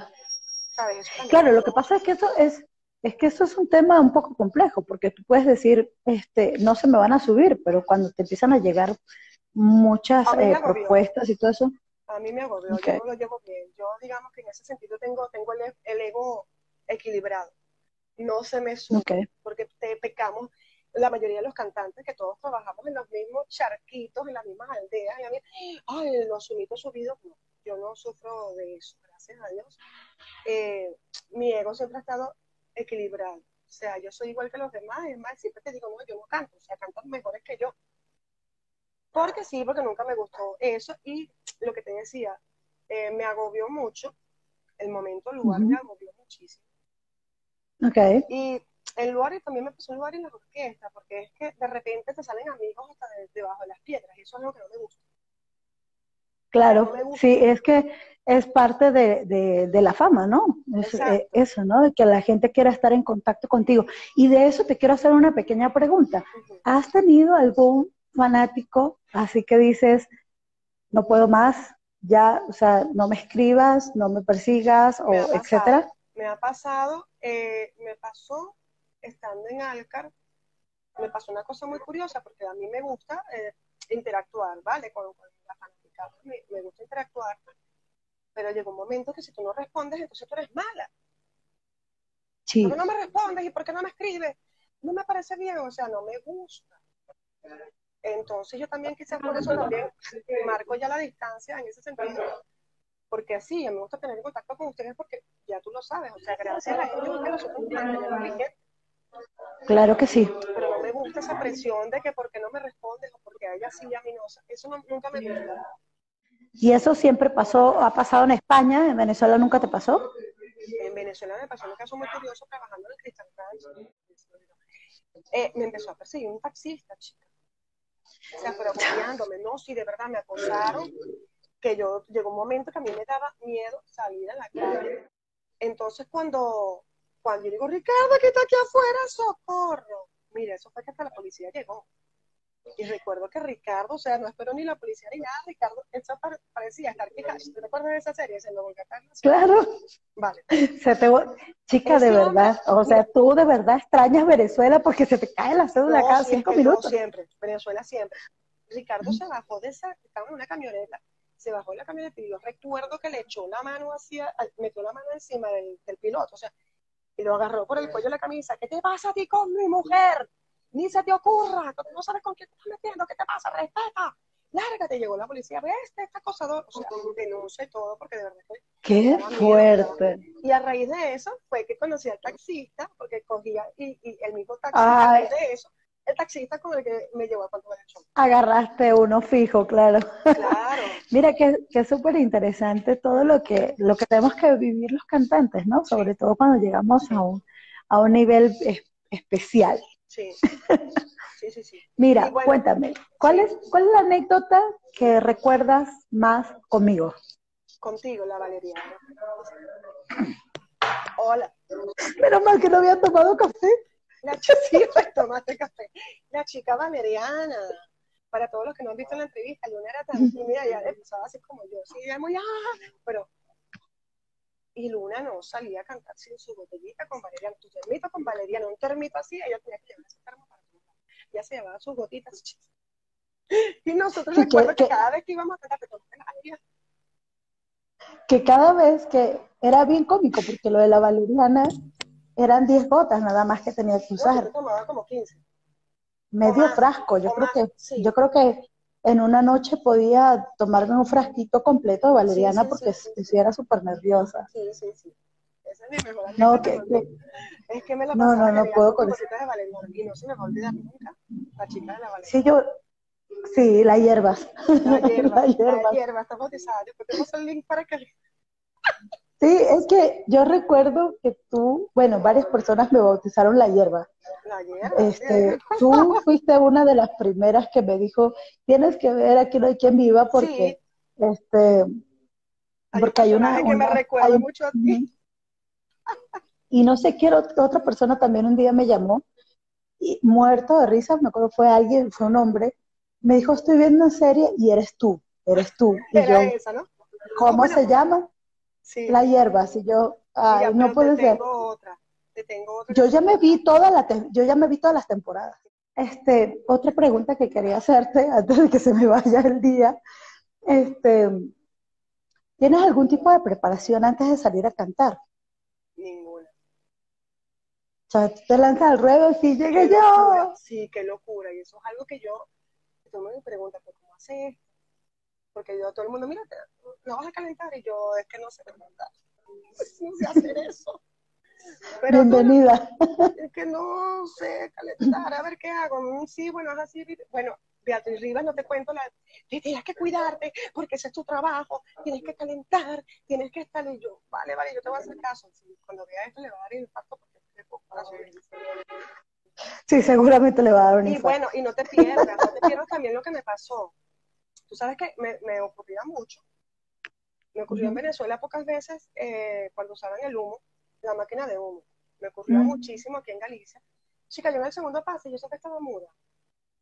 ¿Sabes? Claro, lo que pasa es que eso es, es que eso es un tema un poco complejo, porque tú puedes decir, este, no se me van a subir, pero cuando te empiezan a llegar muchas eh, propuestas y todo eso. A mí me agobió, okay. yo no lo llevo bien. Yo, digamos que en ese sentido tengo, tengo el, el ego equilibrado. No se me sube, okay. porque te pecamos la mayoría de los cantantes que todos trabajamos en los mismos charquitos, en las mismas aldeas, y a mí, ay, los sumitos subidos, no, yo no sufro de eso, gracias a Dios. Eh, mi ego siempre ha estado equilibrado, o sea, yo soy igual que los demás, es más, siempre te digo, no, yo no canto, o sea, cantan mejores que yo. Porque sí, porque nunca me gustó eso, y lo que te decía, eh, me agobió mucho, el momento, el lugar uh -huh. me agobió muchísimo. Okay. Y el lugar y también me pasó el lugar en las orquestas, porque es que de repente te salen amigos hasta de, debajo de las piedras, y eso es lo que no me gusta. Claro, sí, es que es parte de, de, de la fama, ¿no? Es, eh, eso, ¿no? De que la gente quiera estar en contacto contigo. Y de eso te quiero hacer una pequeña pregunta. Uh -huh. ¿Has tenido algún fanático así que dices, no puedo más, ya, o sea, no me escribas, no me persigas, o me pasado, etcétera? Me ha pasado, eh, me pasó estando en Alcar, me pasó una cosa muy curiosa, porque a mí me gusta eh, interactuar, ¿vale? Con, con la fanática, me, me, gusta interactuar, pero llegó un momento que si tú no respondes, entonces tú eres mala. Sí. ¿Por qué no me respondes? ¿Y por qué no me escribes? No me parece bien, o sea, no me gusta. Entonces yo también quizás por eso también marco ya la distancia en ese sentido, porque así, me gusta tener contacto con ustedes porque ya tú lo sabes, o sea, gracias a ellos que nosotros mantenemos. Claro que sí. Pero no me gusta esa presión de que porque no me respondes o porque a ella sí y a mí no. Eso no, nunca me gusta. ¿Y eso siempre pasó, ha pasado en España? ¿En Venezuela nunca te pasó? En Venezuela me pasó un caso muy curioso trabajando en el Cristal eh, me empezó a perseguir un taxista, chica. O sea, pero apoyándome, no, sí, de verdad me acosaron, que yo, llegó un momento que a mí me daba miedo salir a la calle. Entonces cuando cuando yo digo, Ricardo, que está aquí afuera, socorro. Mira, eso fue que hasta la policía llegó. Y recuerdo que Ricardo, o sea, no esperó ni la policía ni nada, Ricardo, eso parecía estar ¿Te recuerdas de esa serie? Se lo Claro. Vale. Se te... Chica, de verdad, o sea, tú de verdad extrañas Venezuela porque se te cae la cédula cada cinco minutos. siempre, Venezuela siempre. Ricardo se bajó de esa, estaba en una camioneta, se bajó de la camioneta y yo recuerdo que le echó la mano hacia, metió la mano encima del, del piloto, o sea, y lo agarró por el cuello de la camisa. ¿Qué te pasa a ti con mi mujer? Ni se te ocurra, no sabes con quién te estás metiendo, ¿qué te pasa? Respeta. Lárgate, llegó la policía, ve este, este acosador, o sea, denuncia y todo, porque de verdad que... ¡Qué fuerte! Y a raíz de eso fue que conocí al taxista, porque cogía, y, y el mismo taxista, a raíz de eso, el taxista con el que me llevó a show. Agarraste uno fijo, claro. Claro. Mira que, es súper interesante todo lo que, lo que tenemos que vivir los cantantes, ¿no? Sobre todo cuando llegamos a un, a un nivel especial. Sí. Sí, sí, sí. Mira, cuéntame, ¿cuál, es, ¿cuál es la anécdota que recuerdas más conmigo? Contigo, la Valeriana. Hola. Menos mal que no había tomado café. La chica, pues tomaste café. La chica Valeriana. Para todos los que no han visto la entrevista, Luna era tan tímida, ya empezaba así como yo, sí, muy, ah, pero y Luna no salía a cantar sin su botellita con valeriana, tu termito con valeriana, un termito así, ella tenía que llevar ese termo para tomar. Ya se llevaba sus gotitas. Y nosotros recuerdo que, cada vez que íbamos a cantar, la Que cada vez que era bien cómico, porque lo de la valeriana eran 10 gotas nada más que tenía que usar. Yo tomaba como 15. Medio frasco, yo creo que, yo creo que en una noche podía tomarme un frasquito completo de valeriana porque si era súper nerviosa. Sí, sí, sí. Esa es mi mejor no, que, Es que me la no, no, no puedo con eso. de valeriana y no se me va a olvidar nunca la chica de la valeriana. Sí, yo, sí, la hierbas. La hierba, la hierba, la hierba está bautizada. Después tenemos el link para que... Sí, es que yo recuerdo que tú, bueno, varias personas me bautizaron la hierba. Este, tú fuiste una de las primeras que me dijo, tienes que ver aquí no hay quien viva porque, este, porque hay una, que me recuerda mucho a ti. Y no sé, quiero, otra persona también un día me llamó, y muerto de risa, me acuerdo fue alguien, fue un hombre, me dijo, estoy viendo una serie y eres tú, eres tú. Y Era yo, esa, ¿no? ¿Cómo se llama? La hierba, si yo, no puede ser. Otra, tengo otra. Yo ya me vi toda la, yo ya me vi todas las temporadas. Este, otra pregunta que quería hacerte antes de que se me vaya el día, este, ¿tienes algún tipo de preparación antes de salir a cantar? Ninguna. O sea, te lanzas al ruedo y llegue yo. Sí, qué locura. Y eso es algo que yo, tú me preguntas, ¿cómo haces porque yo, todo el mundo, mira, no vas a calentar, y yo, es que no sé calentar, no sé hacer eso. Pero Bienvenida. es que no sé calentar, a ver qué hago. Mm, sí, bueno, es así. Bueno, Beatriz Rivas, no te cuento, la, tienes que cuidarte porque ese es tu trabajo, tienes que calentar, tienes que estar. Y yo, vale, vale, yo te voy a hacer caso. cuando vea esto le va a dar impacto porque es para Sí, seguramente le va a dar un Y bueno, y no te pierdas, no te pierdas también lo que me pasó. Tú sabes que me, me ocurría mucho. Me ocurrió en Venezuela pocas veces eh, cuando usaban el humo, la máquina de humo. Me ocurrió muchísimo aquí en Galicia. Chica, yo en el segundo pase, yo siempre estaba muda.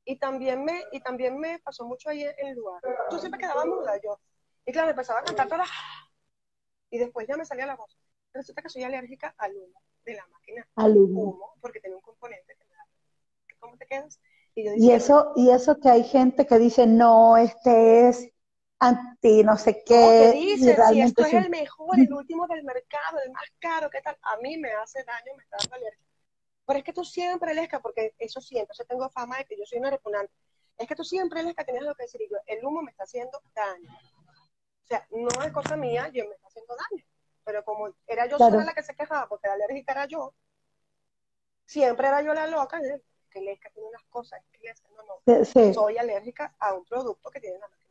Y también me, y también me pasó mucho ahí en el lugar. Yo siempre quedaba muda, yo. Y claro, empezaba a cantar toda Y después ya me salía la voz. Resulta que soy alérgica al humo de la máquina. Al humo. porque tiene un componente que me da. ¿Cómo te quedas? Y, eso, y eso que hay gente que dice, no, este es anti no sé qué. dice, si esto es el mejor, el último del mercado, el más caro, ¿qué tal? A mí me hace daño, me está dando alergia. Pero es que tú siempre, Lesca, porque eso siento, yo tengo fama de que yo soy una repugnante. Es que tú siempre, Lesca, tenías lo que decir, y yo, el humo me está haciendo daño. O sea, no es cosa mía, yo me está haciendo daño. Pero como era yo sola la que se quejaba porque la alérgica era yo, siempre era yo la loca, ¿eh? que Lesca tiene unas cosas, que no, no, soy alérgica a un producto que tiene una máquina.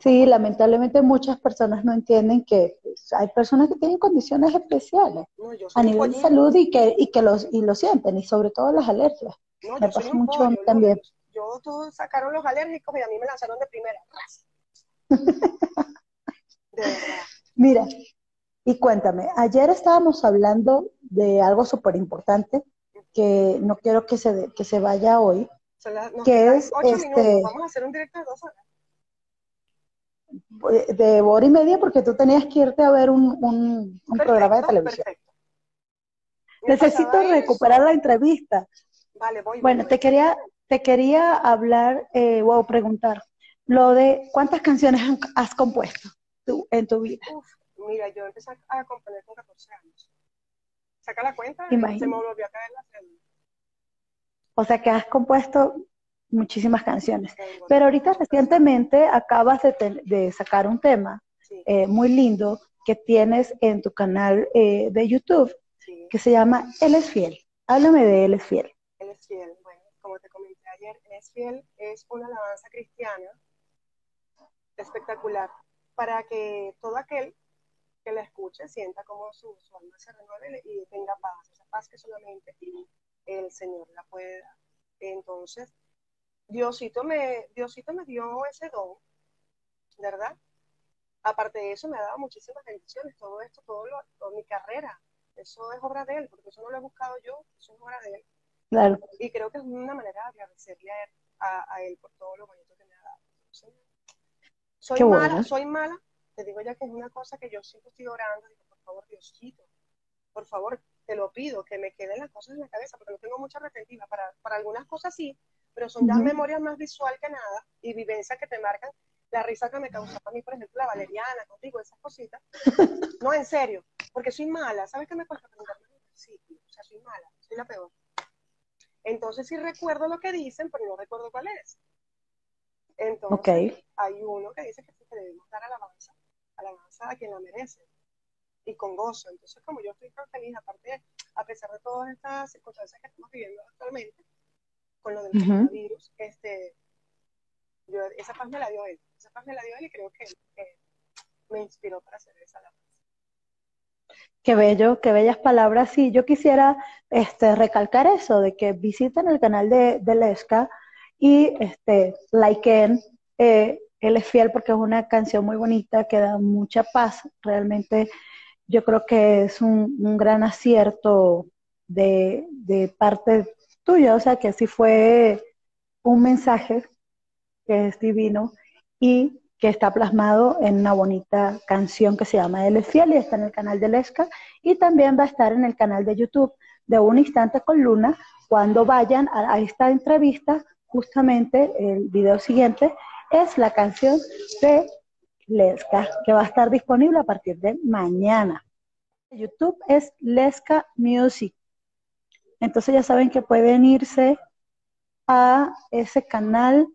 Sí, lamentablemente muchas personas no entienden que pues, hay personas que tienen condiciones especiales a nivel de salud y que, y que los, y lo sienten, y sobre todo las alergias. me pasa mucho también. Yo, todos sacaron los alérgicos y a mí me lanzaron de primera. de Mira, y cuéntame, ayer estábamos hablando de algo súper importante que no quiero que se, que se vaya hoy, que es este, Vamos a hacer un directo de dos horas. De hora y media porque tú tenías que irte a ver un, un, programa de televisión. Necesito recuperar la entrevista. Vale, voy. Bueno, te quería te quería hablar eh, o preguntar lo de cuántas canciones has compuesto tú, en tu vida. mira, yo empecé a componer con 14 años. Saca la cuenta se me volvió a caer la cédula. O sea que has compuesto muchísimas canciones. Pero ahorita recientemente acabas de, sacar un tema eh, muy lindo que tienes en tu canal eh, de YouTube que se llama Él es fiel. Háblame de Él es fiel. Él es fiel. Bueno, como te comenté ayer, Él es fiel es una alabanza cristiana espectacular para que todo aquel que la escuche sienta como su, alma se renueve y tenga paz, esa paz que solamente el Señor la puede dar. Entonces, Diosito me, Diosito me dio ese don, ¿verdad? Aparte de eso, me ha dado muchísimas bendiciones, todo esto, todo lo, toda mi carrera, eso es obra de Él, porque eso no lo he buscado yo, eso es obra de Él. Claro. Y creo que es una manera de agradecerle a Él, por todo lo bonito que me ha dado. soy mala, soy mala, te digo ya que es una cosa que yo siempre estoy orando, digo, por favor, Diosito, por favor, te lo pido, que me queden las cosas en la cabeza, porque no tengo mucha retentiva. Para, para algunas cosas sí, pero son ya memorias más visual que nada y vivencias que te marcan. La risa que me causaba a mí, por ejemplo, la valeriana, contigo, esas cositas. No, en serio, porque soy mala. ¿Sabes qué me cuesta preguntarme Sí, O sea, soy mala, soy la peor. Entonces sí recuerdo lo que dicen, pero no recuerdo cuál es. Entonces, hay uno que dice que, que debemos dar alabanza, alabanza a quien la merece y con gozo. Entonces, como yo estoy tan feliz, aparte, a pesar de todas estas circunstancias que estamos viviendo actualmente, con lo del coronavirus, este, yo, esa paz me la dio él. Esa paz me la dio él y creo que, me inspiró para hacer esa labor. Qué bello, qué bellas palabras. Sí, yo quisiera este, recalcar eso, de que visiten el canal de, de Lesca y este, likeen. Eh, él es fiel porque es una canción muy bonita que da mucha paz. Realmente yo creo que es un, gran acierto de, parte tuya, o sea que sí fue un mensaje que es divino y que está plasmado en una bonita canción que se llama Él es fiel y está en el canal de Lesca y también va a estar en el canal de YouTube de Un Instante con Luna cuando vayan a, a esta entrevista justamente el video siguiente es la canción de Lesca, que va a estar disponible a partir de mañana. YouTube es Lesca Music. Entonces ya saben que pueden irse a ese canal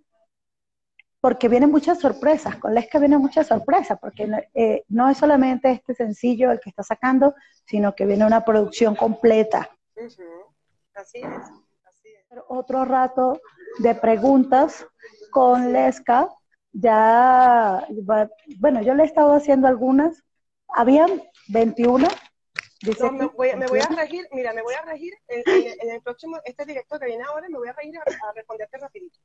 porque vienen muchas sorpresas. Con Lesca vienen muchas sorpresas, porque eh, no es solamente este sencillo el que está sacando, sino que viene una producción completa. Así es. Otro rato de preguntas con Lesca ya, bueno, yo le he estado haciendo algunas, habían 21. Dice me, voy, a regir, mira, me voy a regir en, el próximo, este directo que viene ahora, me voy a regir a, responderte rapidito.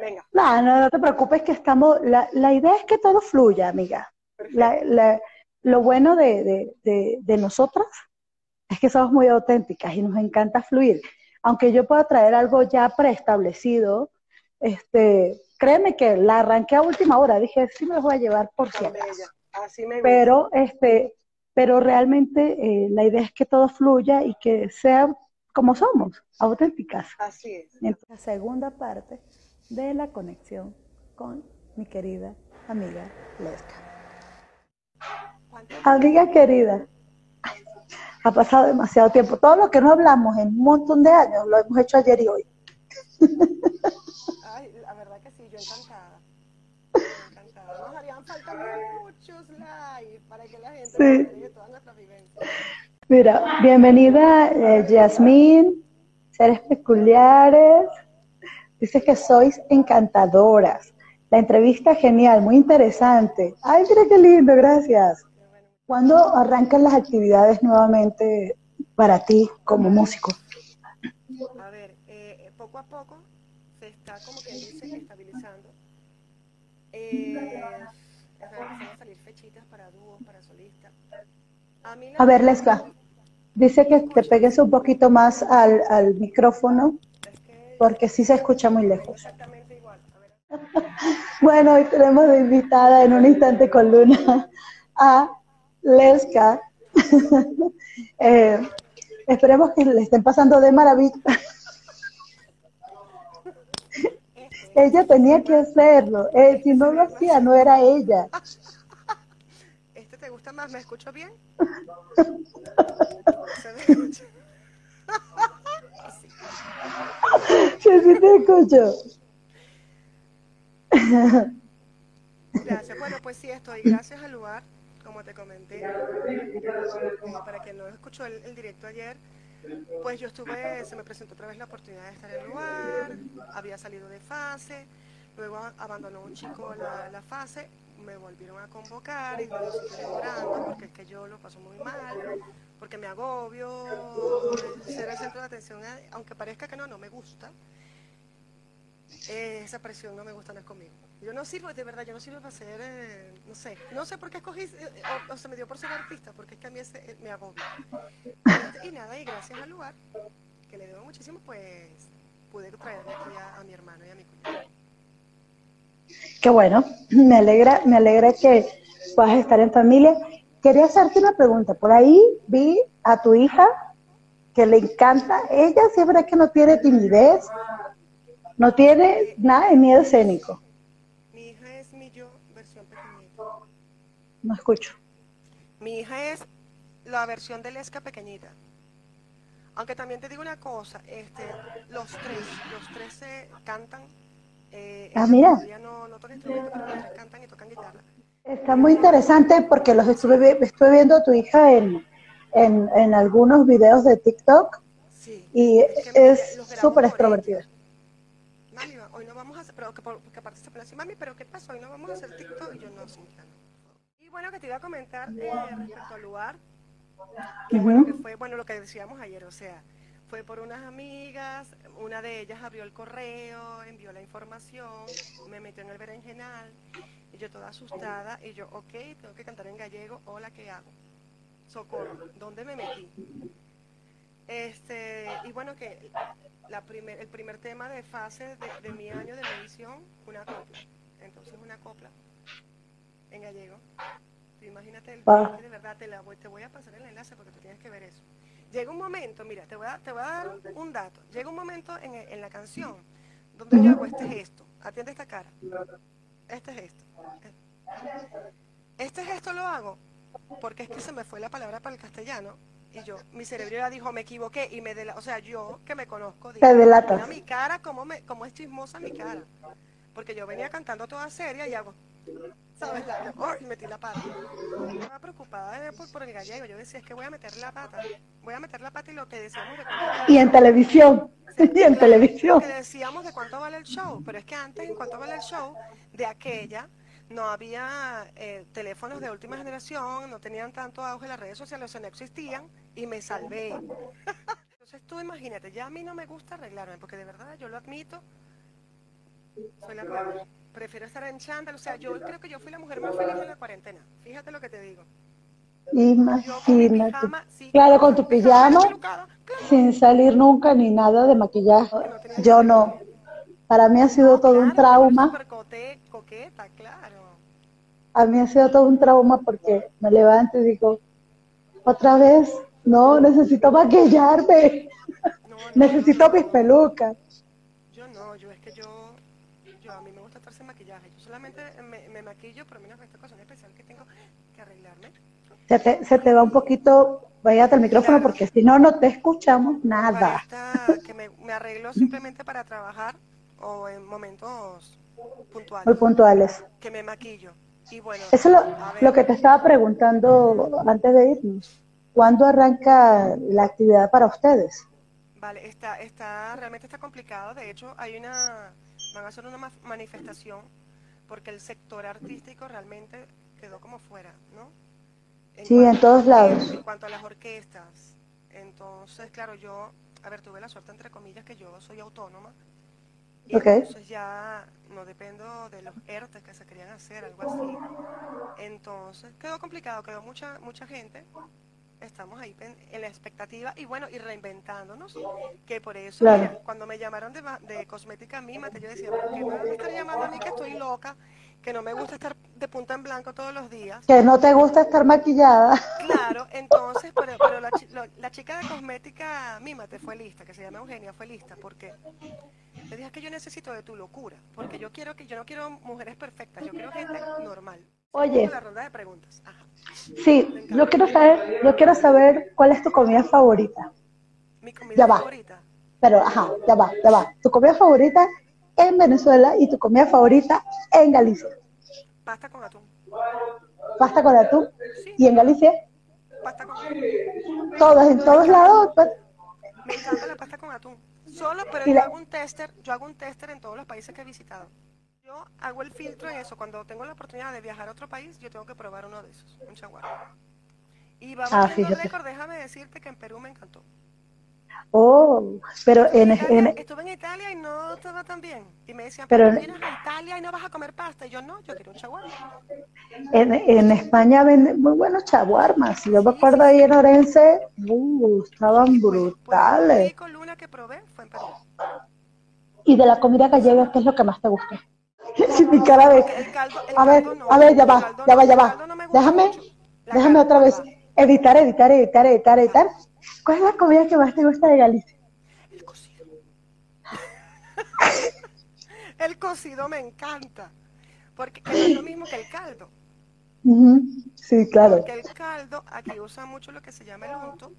Venga. No, no, no te preocupes que estamos, la, la idea es que todo fluya, amiga. La, lo bueno de, de, de, de nosotras es que somos muy auténticas y nos encanta fluir. Aunque yo pueda traer algo ya preestablecido, este, créeme que la arranqué a última hora, dije, sí me los voy a llevar por si pero, este, pero realmente eh, la idea es que todo fluya y que sea como somos, auténticas. Así es. la segunda parte de la conexión con mi querida amiga Lesca. Amiga querida, ha pasado demasiado tiempo. Todo lo que no hablamos en un montón de años lo hemos hecho ayer y hoy. encantada. encantada. Nos harían falta para que la gente sí. todas nuestras vivencias. Mira, bienvenida eh, Yasmín, seres peculiares. Dice que sois encantadoras. La entrevista genial, muy interesante. Ay, mira qué lindo, gracias. ¿Cuándo arrancan las actividades nuevamente para ti como músico? A ver, eh, poco a poco se está como que dice estabilizando. Eh, a salir fechitas para dúos, para solistas. A, a ver, Lesca, dice que te pegues un poquito más al, al micrófono. Porque sí se escucha muy lejos. Exactamente igual. A ver. Bueno, hoy tenemos de invitada en un instante con Luna a Leska. Eh, esperemos que le estén pasando de maravilla. Ella tenía que hacerlo. Eh, si no lo hacía, no era ella. ¿Este te gusta más? ¿Me escucho bien? ¿Se me escucha? Sí. Sí, te escucho. Gracias. Bueno, pues sí, estoy gracias al lugar, como te comenté. Para quien no escuchó el, el directo ayer, pues yo estuve, se me presentó otra vez la oportunidad de estar en el lugar, había salido de fase, luego abandonó un chico la, la fase, me volvieron a convocar y yo estoy llorando porque es que yo lo paso muy mal, porque me agobio, ser el centro de atención, eh, aunque parezca que no, no me gusta. Eh, esa presión no me gusta, no es conmigo. Yo no sirvo, de verdad, yo no sirvo para ser, eh, no sé, no sé por qué escogí, eh, o, se me dio por ser artista, porque es que a mí ese, eh, me agobia. Y nada, y gracias al lugar, que le debo muchísimo, pues pude traerme aquí a, mi hermano y a mi cuñado. Qué bueno, me alegra, me alegra que puedas estar en familia. Quería hacerte una pregunta. Por ahí vi a tu hija que le encanta. Ella siempre es que no tiene timidez, no tiene nada de miedo escénico. Mi hija es mi yo versión pequeñita. No escucho. Mi hija es la versión de Lesca pequeñita. Aunque también te digo una cosa, este, los tres, los tres se cantan. Eh, Ah, mira. no, no toca instrumento, pero los tres cantan y tocan guitarra. Está muy interesante porque los estuve, estuve viendo a tu hija en, en, en algunos videos de TikTok Sí. y es súper extrovertida. Mami, hoy no vamos a hacer, pero que, por- porque aparte se pone así, mami, pero ¿qué pasó? Hoy no vamos a hacer TikTok. Y yo no, sí, no. Bueno, que te iba a comentar eh, respecto al lugar, que bueno, que fue, bueno, lo que decíamos ayer, o sea, fue por unas amigas, una de ellas abrió el correo, envió la información, me metió en el berenjenal, y yo toda asustada, y yo, ok, tengo que cantar en gallego, hola, ¿qué hago? Socorro, ¿dónde me metí? Este, y bueno, que la primer, el primer tema de fase de, de mi año de medición, una copla. Entonces, una copla en gallego. Tú imagínate, el, Ah. de verdad te, la voy, te voy a pasar el enlace porque tú tienes que ver eso. Llega un momento, mira, te voy a, te voy a dar un dato. Llega un momento en, en la canción donde yo hago este gesto. Atiende esta cara. Este gesto. Este gesto lo hago porque es que se me fue la palabra para el castellano y yo, mi cerebro ya dijo, me equivoqué y me dela, o sea, yo que me conozco, digo, mi cara, cómo, me, cómo es chismosa mi cara. Porque yo venía cantando toda seria y hago, ¿sabes? La, oh, y metí la pata. Yo estaba preocupada eh, por, por el gallego, yo decía, es que voy a meter la pata, voy a meter la pata y lo que decíamos de cuánto Y en televisión, y en televisión. Lo que decíamos de cuánto vale el show, pero es que antes, en cuánto vale el show, de aquella, no había eh, teléfonos de última generación, no tenían tanto auge las redes sociales, o sea, no existían, y me salvé. Entonces tú imagínate, ya a mí no me gusta arreglarme, porque de verdad, yo lo admito, soy la peor. Prefiero estar en chándal, o sea, yo creo que yo fui la mujer más feliz en la cuarentena. Fíjate lo que te digo. Imagínate. pijama, sí, Claro, con tu pijama, pelucada, claro. sin salir nunca ni nada de maquillaje. Yo no. Para mí ha sido todo un Claro, trauma. coqueta, claro. A mí ha sido todo un trauma porque me levanto y digo, otra vez, no, necesito maquillarme. No, Necesito mis pelucas. Yo no, yo es que yo, yo a mí me gusta estar sin maquillaje. Yo solamente me, me maquillo por menos esta ocasión especial que tengo que arreglarme. Se te, se te va un poquito, váyate al micrófono Claro. porque si no, no te escuchamos nada. esta, que me, me arreglo simplemente para trabajar o en momentos Muy puntuales, puntuales. que me maquillo. Y bueno, Eso es lo, lo que te estaba preguntando antes de irnos. ¿Cuándo arranca la actividad para ustedes? Vale, está, está, realmente está complicado. De hecho, hay una, van a hacer una ma- manifestación porque el sector artístico realmente quedó como fuera, ¿no? Sí, en todos lados. En cuanto a las orquestas. Entonces, claro, yo, a ver, tuve la suerte, entre comillas, que yo soy autónoma. Y entonces ya no dependo de los ERTES que se querían hacer, algo así. Entonces, quedó complicado, quedó mucha, mucha gente estamos ahí en la expectativa y bueno, y reinventándonos, que por eso cuando me llamaron de, de cosmética mímate, yo decía, ¿por qué me van a estar llamando a mí que estoy loca? que no me gusta estar de punta en blanco todos los días. Que no te gusta estar maquillada. Claro, entonces, pero, la, chica de cosmética Mímate fue lista, que se llama Eugenia, fue lista, porque le dije que yo necesito de tu locura, porque yo quiero que yo no quiero mujeres perfectas, yo quiero gente normal. Oye. La ronda de preguntas. Sí, yo quiero saber, yo quiero saber cuál es tu comida favorita. Mi comida favorita. Pero, ajá, ya va, ya va. Tu comida favorita en Venezuela y tu comida favorita en Galicia. Pasta con atún. ¿Pasta con atún? ¿Y en Galicia? Pasta con atún. Todos, en todos lados. Pues. Me encanta la pasta con atún. Solo, pero yo hago un tester, yo hago un tester en todos los países que he visitado. Yo hago el filtro en eso. Cuando tengo la oportunidad de viajar a otro país, yo tengo que probar uno de esos, un chaguar. Y vamos a un récord, déjame decirte que en Perú me encantó. Oh, pero en, Estuve en Italia y no estaba tan bien. Y me decían, pero, vienes a Italia y no vas a comer pasta. Y yo, no, yo quiero un chaguarma. En, en España venden muy buenos chaguarmas. Yo me acuerdo ahí en Orense, uh, estaban brutales. Pues, luna que probé fue en Perú. Y de la comida gallega, ¿qué es lo que más te gusta? Sí, mi cara de... a ver, a ver, ya va, ya va, ya va. déjame, déjame otra vez. Editar, editar, editar, editar, editar. ¿Cuál es la comida que más te gusta de Galicia? El cocido. el cocido me encanta. Porque es lo mismo que el caldo. Sí, claro. Porque el caldo, aquí usa mucho lo que se llama el unto.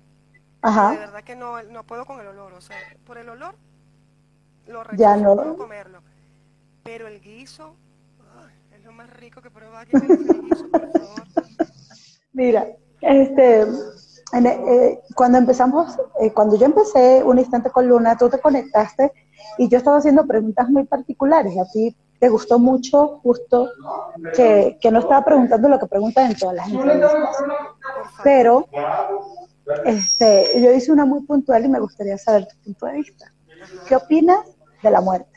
Ajá. De verdad que no, no puedo con el olor. O sea, por el olor, lo rechazo, ya no. puedo comerlo. Pero el guiso, es lo más rico que pruebo aquí. El guiso, por favor. Mira, este, eh, cuando empezamos, eh, cuando yo empecé un instante con Luna, tú te conectaste y yo estaba haciendo preguntas muy particulares. A ti te gustó mucho justo que, que no estaba preguntando lo que preguntan en todas las entrevistas. Pero este, yo hice una muy puntual y me gustaría saber tu punto de vista. ¿Qué opinas de la muerte?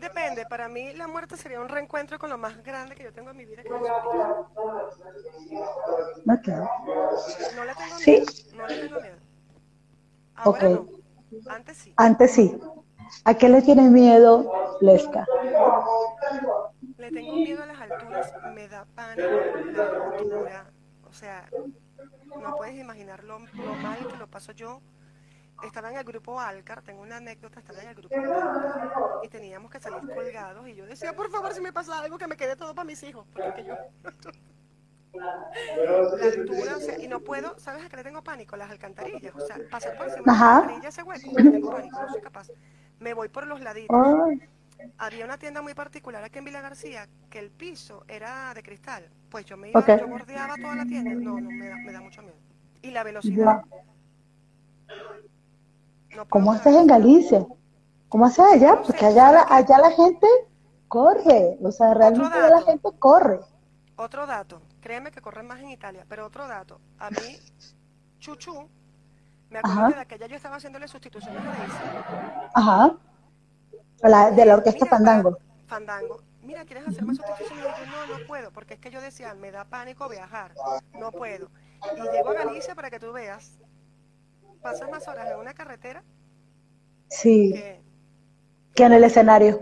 Depende, para mí la muerte sería un reencuentro con lo más grande que yo tengo en mi vida, que es No le tengo miedo, no le tengo miedo. Ahora no, antes sí. Antes sí. ¿A qué le tiene miedo Lesca? Le tengo miedo a las alturas, me da pánico la altura. O sea, no puedes imaginar lo, lo mal que lo paso yo estaba en el grupo Alcar, tengo una anécdota, estaba en el grupo Alcar y teníamos que salir colgados y yo decía, por favor, si me pasa algo, que me quede todo para mis hijos, porque yo... la altura, o sea, y no puedo, ¿sabes a qué le tengo pánico? Las alcantarillas, o sea, pasar por encima de la alcantarilla ese hueco, tengo pánico, no soy capaz. Me voy por los laditos. Había una tienda muy particular aquí en Villa García que el piso era de cristal. Pues yo me iba, yo bordeaba toda la tienda. No, no, me da, me da mucho miedo. Y la velocidad. ¿Cómo haces en Galicia? ¿Cómo haces allá? Porque allá, allá la gente corre, o sea, realmente la gente corre. Otro dato, créeme que corren más en Italia, pero otro dato, a mí, Chuchu, me acuerdo que de aquella yo estaba haciéndole sustituciones a Daisy. Ajá. La, de la orquesta Fandango. Fandango. Mira, ¿quieres hacer más sustituciones? Yo, no, no puedo, porque es que yo decía, me da pánico viajar, no puedo. Y llego a Galicia para que tú veas pasas más horas en una carretera sí. que, en el escenario.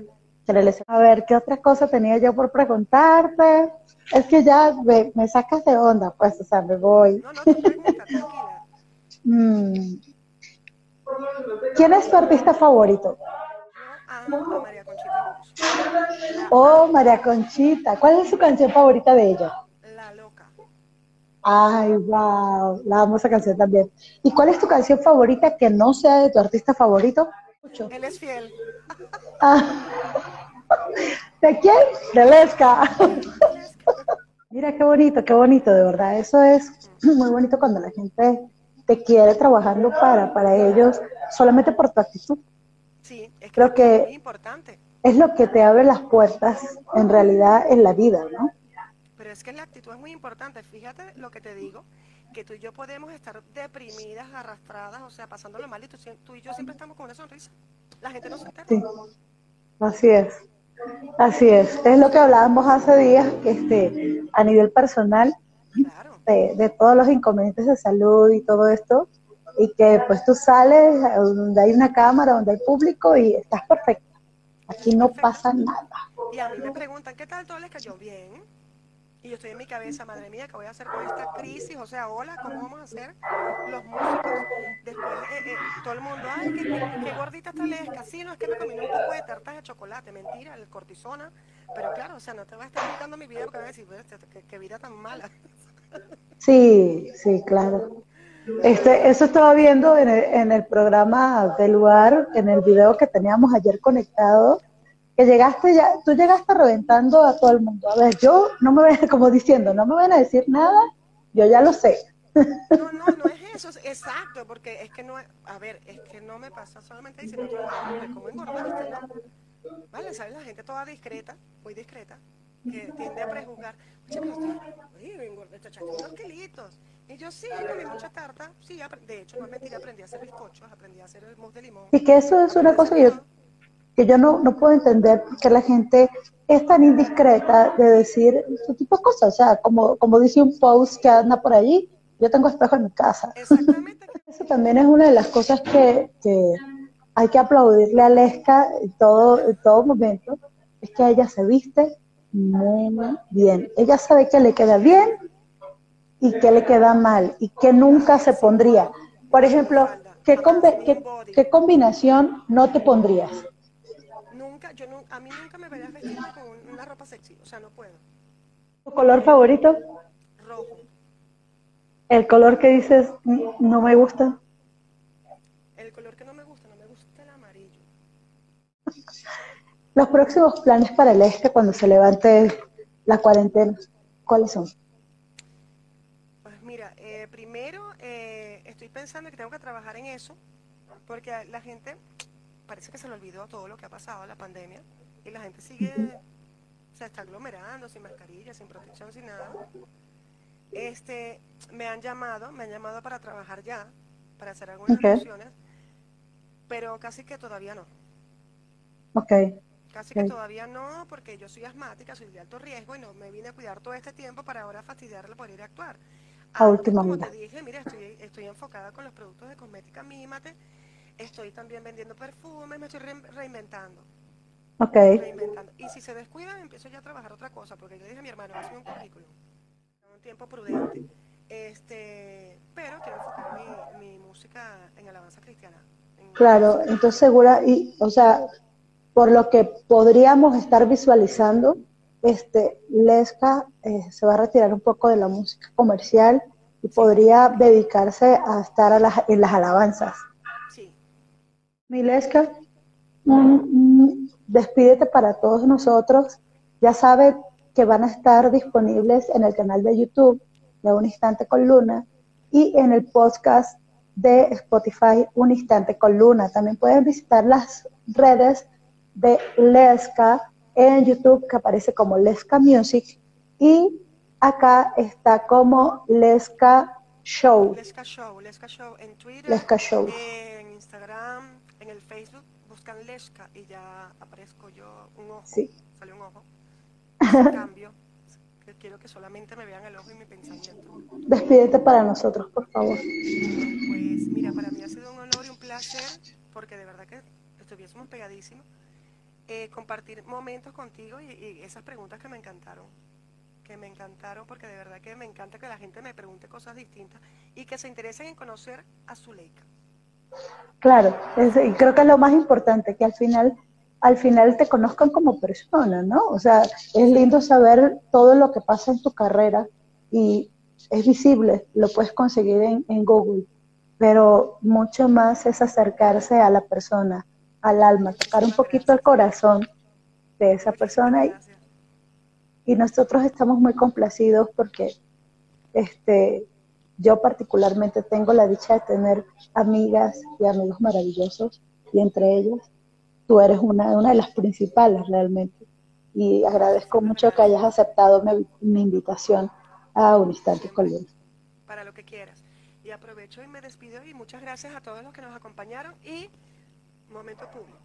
A ver, ¿qué otra cosa tenía yo por preguntarte? Es que ya me, sacas de onda, pues, o sea, me voy. No, no, tranquila. Mm. ¿Quién es tu artista favorito? Yo amo a María Conchita Oh, María Conchita. ¿Cuál es su canción favorita de ella? Ay, wow, la amo esa canción también. ¿Y cuál es tu canción favorita que no sea de tu artista favorito? Él es fiel. Ah. ¿De quién? De Lesca. Mira qué bonito, qué bonito, de verdad. Eso es muy bonito cuando la gente te quiere trabajando para, para ellos solamente por tu actitud. Sí, es que Creo que es muy importante. Es lo que te abre las puertas en realidad en la vida, ¿no? Es que la actitud es muy importante. Fíjate lo que te digo, que tú y yo podemos estar deprimidas, arrastradas, o sea, pasándolo mal y tú, y yo siempre estamos con una sonrisa. La gente no se entera. Sí. Así es. Así es. Es lo que hablábamos hace días, que este, a nivel personal, de, de todos los inconvenientes de salud y todo esto, y que pues tú sales donde hay una cámara, donde hay público y estás perfecta. Aquí no pasa nada. Y a mí me preguntan, ¿qué tal todo les cayó bien? Y yo estoy en mi cabeza, madre mía, ¿qué voy a hacer con esta crisis? O sea, hola, ¿cómo vamos a hacer los músicos? Después eh, eh, todo el mundo, ay, qué, gordita está Lesca. Sí, no, es que me comí un poco de tartas de chocolate. Mentira, el cortisona. Pero claro, o sea, no te voy a estar gritando mi vida porque voy a decir, qué, qué vida tan mala. Sí, sí, claro. Este, eso estaba viendo en el, en el programa del lugar, en el video que teníamos ayer conectado, que llegaste ya, tú llegaste reventando a todo el mundo. A ver, yo no me ven, como diciendo, no me van a decir nada, yo ya lo sé. No, no, no es eso, exacto, porque es que no, a ver, es que no me pasa solamente diciendo, ¿cómo engordaste? No? Vale, ¿sabes? La gente toda discreta, muy discreta, que tiende a prejuzgar, oye, pero estoy, engordaste unos kilitos. Y yo sí, comí mucha tarta, sí, de hecho, no es mentira, aprendí a hacer bizcochos, aprendí a hacer el mousse de limón. Y que eso es una cosa que yo, que yo no, no puedo entender, que la gente es tan indiscreta de decir este tipo de cosas, o sea, como, como dice un post que anda por allí, yo tengo espejo en mi casa. Exactamente. Eso también es una de las cosas que, que hay que aplaudirle a Lesca en todo, en todo momento, es que ella se viste muy bien. Ella sabe que le queda bien y que le queda mal y que nunca se pondría. Por ejemplo, ¿qué, qué, qué combinación no te pondrías? Nunca, yo no, a mí nunca me verías vestirme con una ropa sexy, o sea, no puedo. ¿Tu color favorito? Rojo. ¿El color que dices no me gusta? El color que no me gusta, no me gusta el amarillo. Los próximos planes para el este cuando se levante la cuarentena, ¿cuáles son? Pues mira, eh, primero eh, estoy pensando que tengo que trabajar en eso, porque la gente parece que se le olvidó todo lo que ha pasado, la pandemia, y la gente sigue, se está aglomerando sin mascarilla, sin protección, sin nada. Este, me han llamado, me han llamado para trabajar ya, para hacer algunas okay. pero casi que todavía no. Ok. Casi okay. que todavía no, porque yo soy asmática, soy de alto riesgo y no me vine a cuidar todo este tiempo para ahora fastidiarle por ir a actuar. A última como te dije, mira, estoy, estoy enfocada con los productos de cosmética Mímate, estoy también vendiendo perfumes, me estoy re reinventando. Ok. Reinventando. Y si se descuidan, empiezo ya a trabajar otra cosa, porque yo dije a mi hermano, hace un currículum tiempo prudente. Este, pero quiero enfocar mi, mi música en alabanza cristiana. En claro, entonces segura, y, o sea, por lo que podríamos estar visualizando, este, Lesca eh, se va a retirar un poco de la música comercial y podría dedicarse a estar a las, en las alabanzas. Sí. Mi Lesca, mm, despídete para todos nosotros. Ya sabe que van a estar disponibles en el canal de YouTube de Un Instante con Luna y en el podcast de Spotify Un Instante con Luna. También pueden visitar las redes de Lesca en YouTube que aparece como Lesca Music y acá está como Lesca Show. Lesca Show, Lesca Show en Twitter, Lesca Show. en Instagram, en el Facebook, buscan Lesca y ya aparezco yo un ojo, sí. sale un ojo cambio, que quiero que solamente me vean el ojo y mi pensamiento. Despídete para nosotros, por favor. Pues mira, para mí ha sido un honor y un placer, porque de verdad que estuviésemos pegadísimos, eh, compartir momentos contigo y, y, esas preguntas que me encantaron. Que me encantaron porque de verdad que me encanta que la gente me pregunte cosas distintas y que se interesen en conocer a Zuleika. Claro, es, y creo que es lo más importante, que al final al final te conozcan como persona, ¿no? O sea, es lindo saber todo lo que pasa en tu carrera y es visible, lo puedes conseguir en, en Google, pero mucho más es acercarse a la persona, al alma, tocar un poquito el corazón de esa persona y, y nosotros estamos muy complacidos porque este, yo particularmente tengo la dicha de tener amigas y amigos maravillosos y entre ellos tú eres una, de las principales realmente. Y agradezco mucho que hayas aceptado mi, invitación a Un Instante con Luna. Para lo que quieras. Y aprovecho y me despido y muchas gracias a todos los que nos acompañaron y momento público.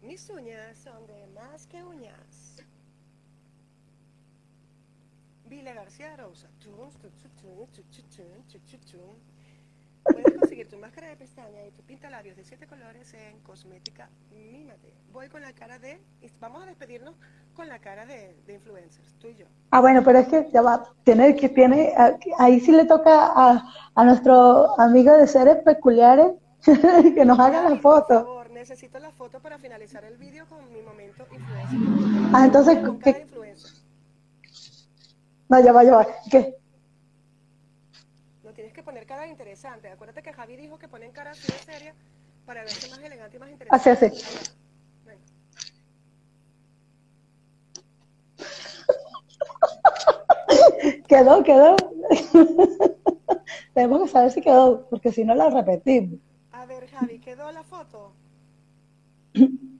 Mis uñas son de más que uñas. Vile García Rosa. Puedes conseguir tu máscara de pestaña y tu pintalabios de siete colores en Cosmética Mímate. Voy con la cara de... Vamos a despedirnos con la cara de, influencers, tú y yo. Ah, bueno, pero es que ya va, tiene, que tiene, ahí sí le toca a, a nuestro amigo de seres peculiares que nos haga la foto. Por favor, necesito la foto para finalizar el vídeo con mi momento influencer. Ah, entonces, ¿qué? No, ya va, ya va. ¿Qué? tienes que poner cara interesante. Acuérdate que Javi dijo que ponen cara así de seria para verse más elegante y más interesante. Así, así. quedó, quedó. Tenemos que saber si quedó, porque si no la repetimos. A ver, Javi, ¿quedó la foto?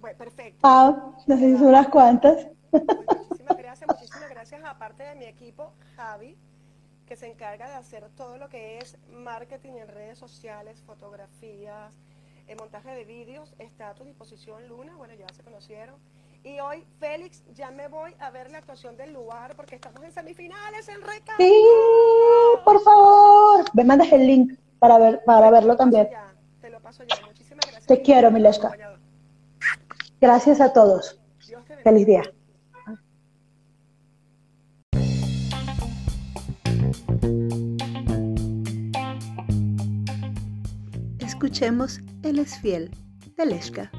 Bueno, perfecto. Ah, nos hizo unas cuantas. muchísimas gracias, muchísimas gracias. Aparte de mi equipo, Javi, que se encarga de hacer todo lo que es marketing en redes sociales, fotografías, el montaje de vídeos, está a tu disposición, Luna. Bueno, ya se conocieron. Y hoy, Félix, ya me voy a ver la actuación del lugar porque estamos en semifinales en Reca. Sí, por favor. Me mandas el link para ver para verlo también. te lo paso ya. Muchísimas gracias. Te quiero, Milesca. Gracias a todos. Feliz día. Escuchemos Él es fiel de Leshka.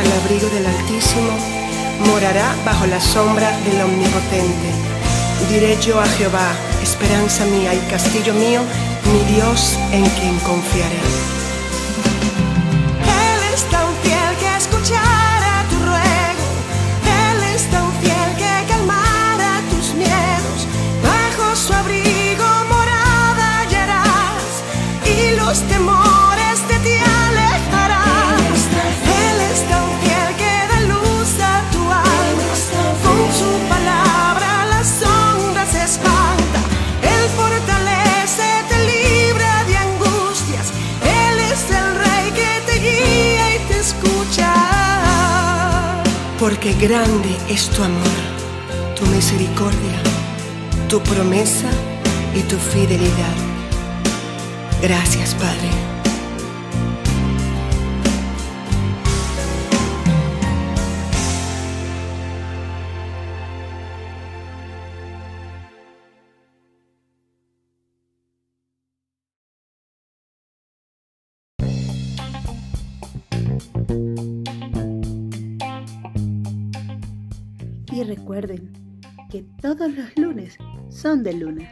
Al abrigo del Altísimo, morará bajo la sombra del Omnipotente. Diré yo a Jehová, esperanza mía y castillo mío, mi Dios en quien confiaré. Porque grande es tu amor, tu misericordia, tu promesa y tu fidelidad. Gracias, Padre. Son de luna.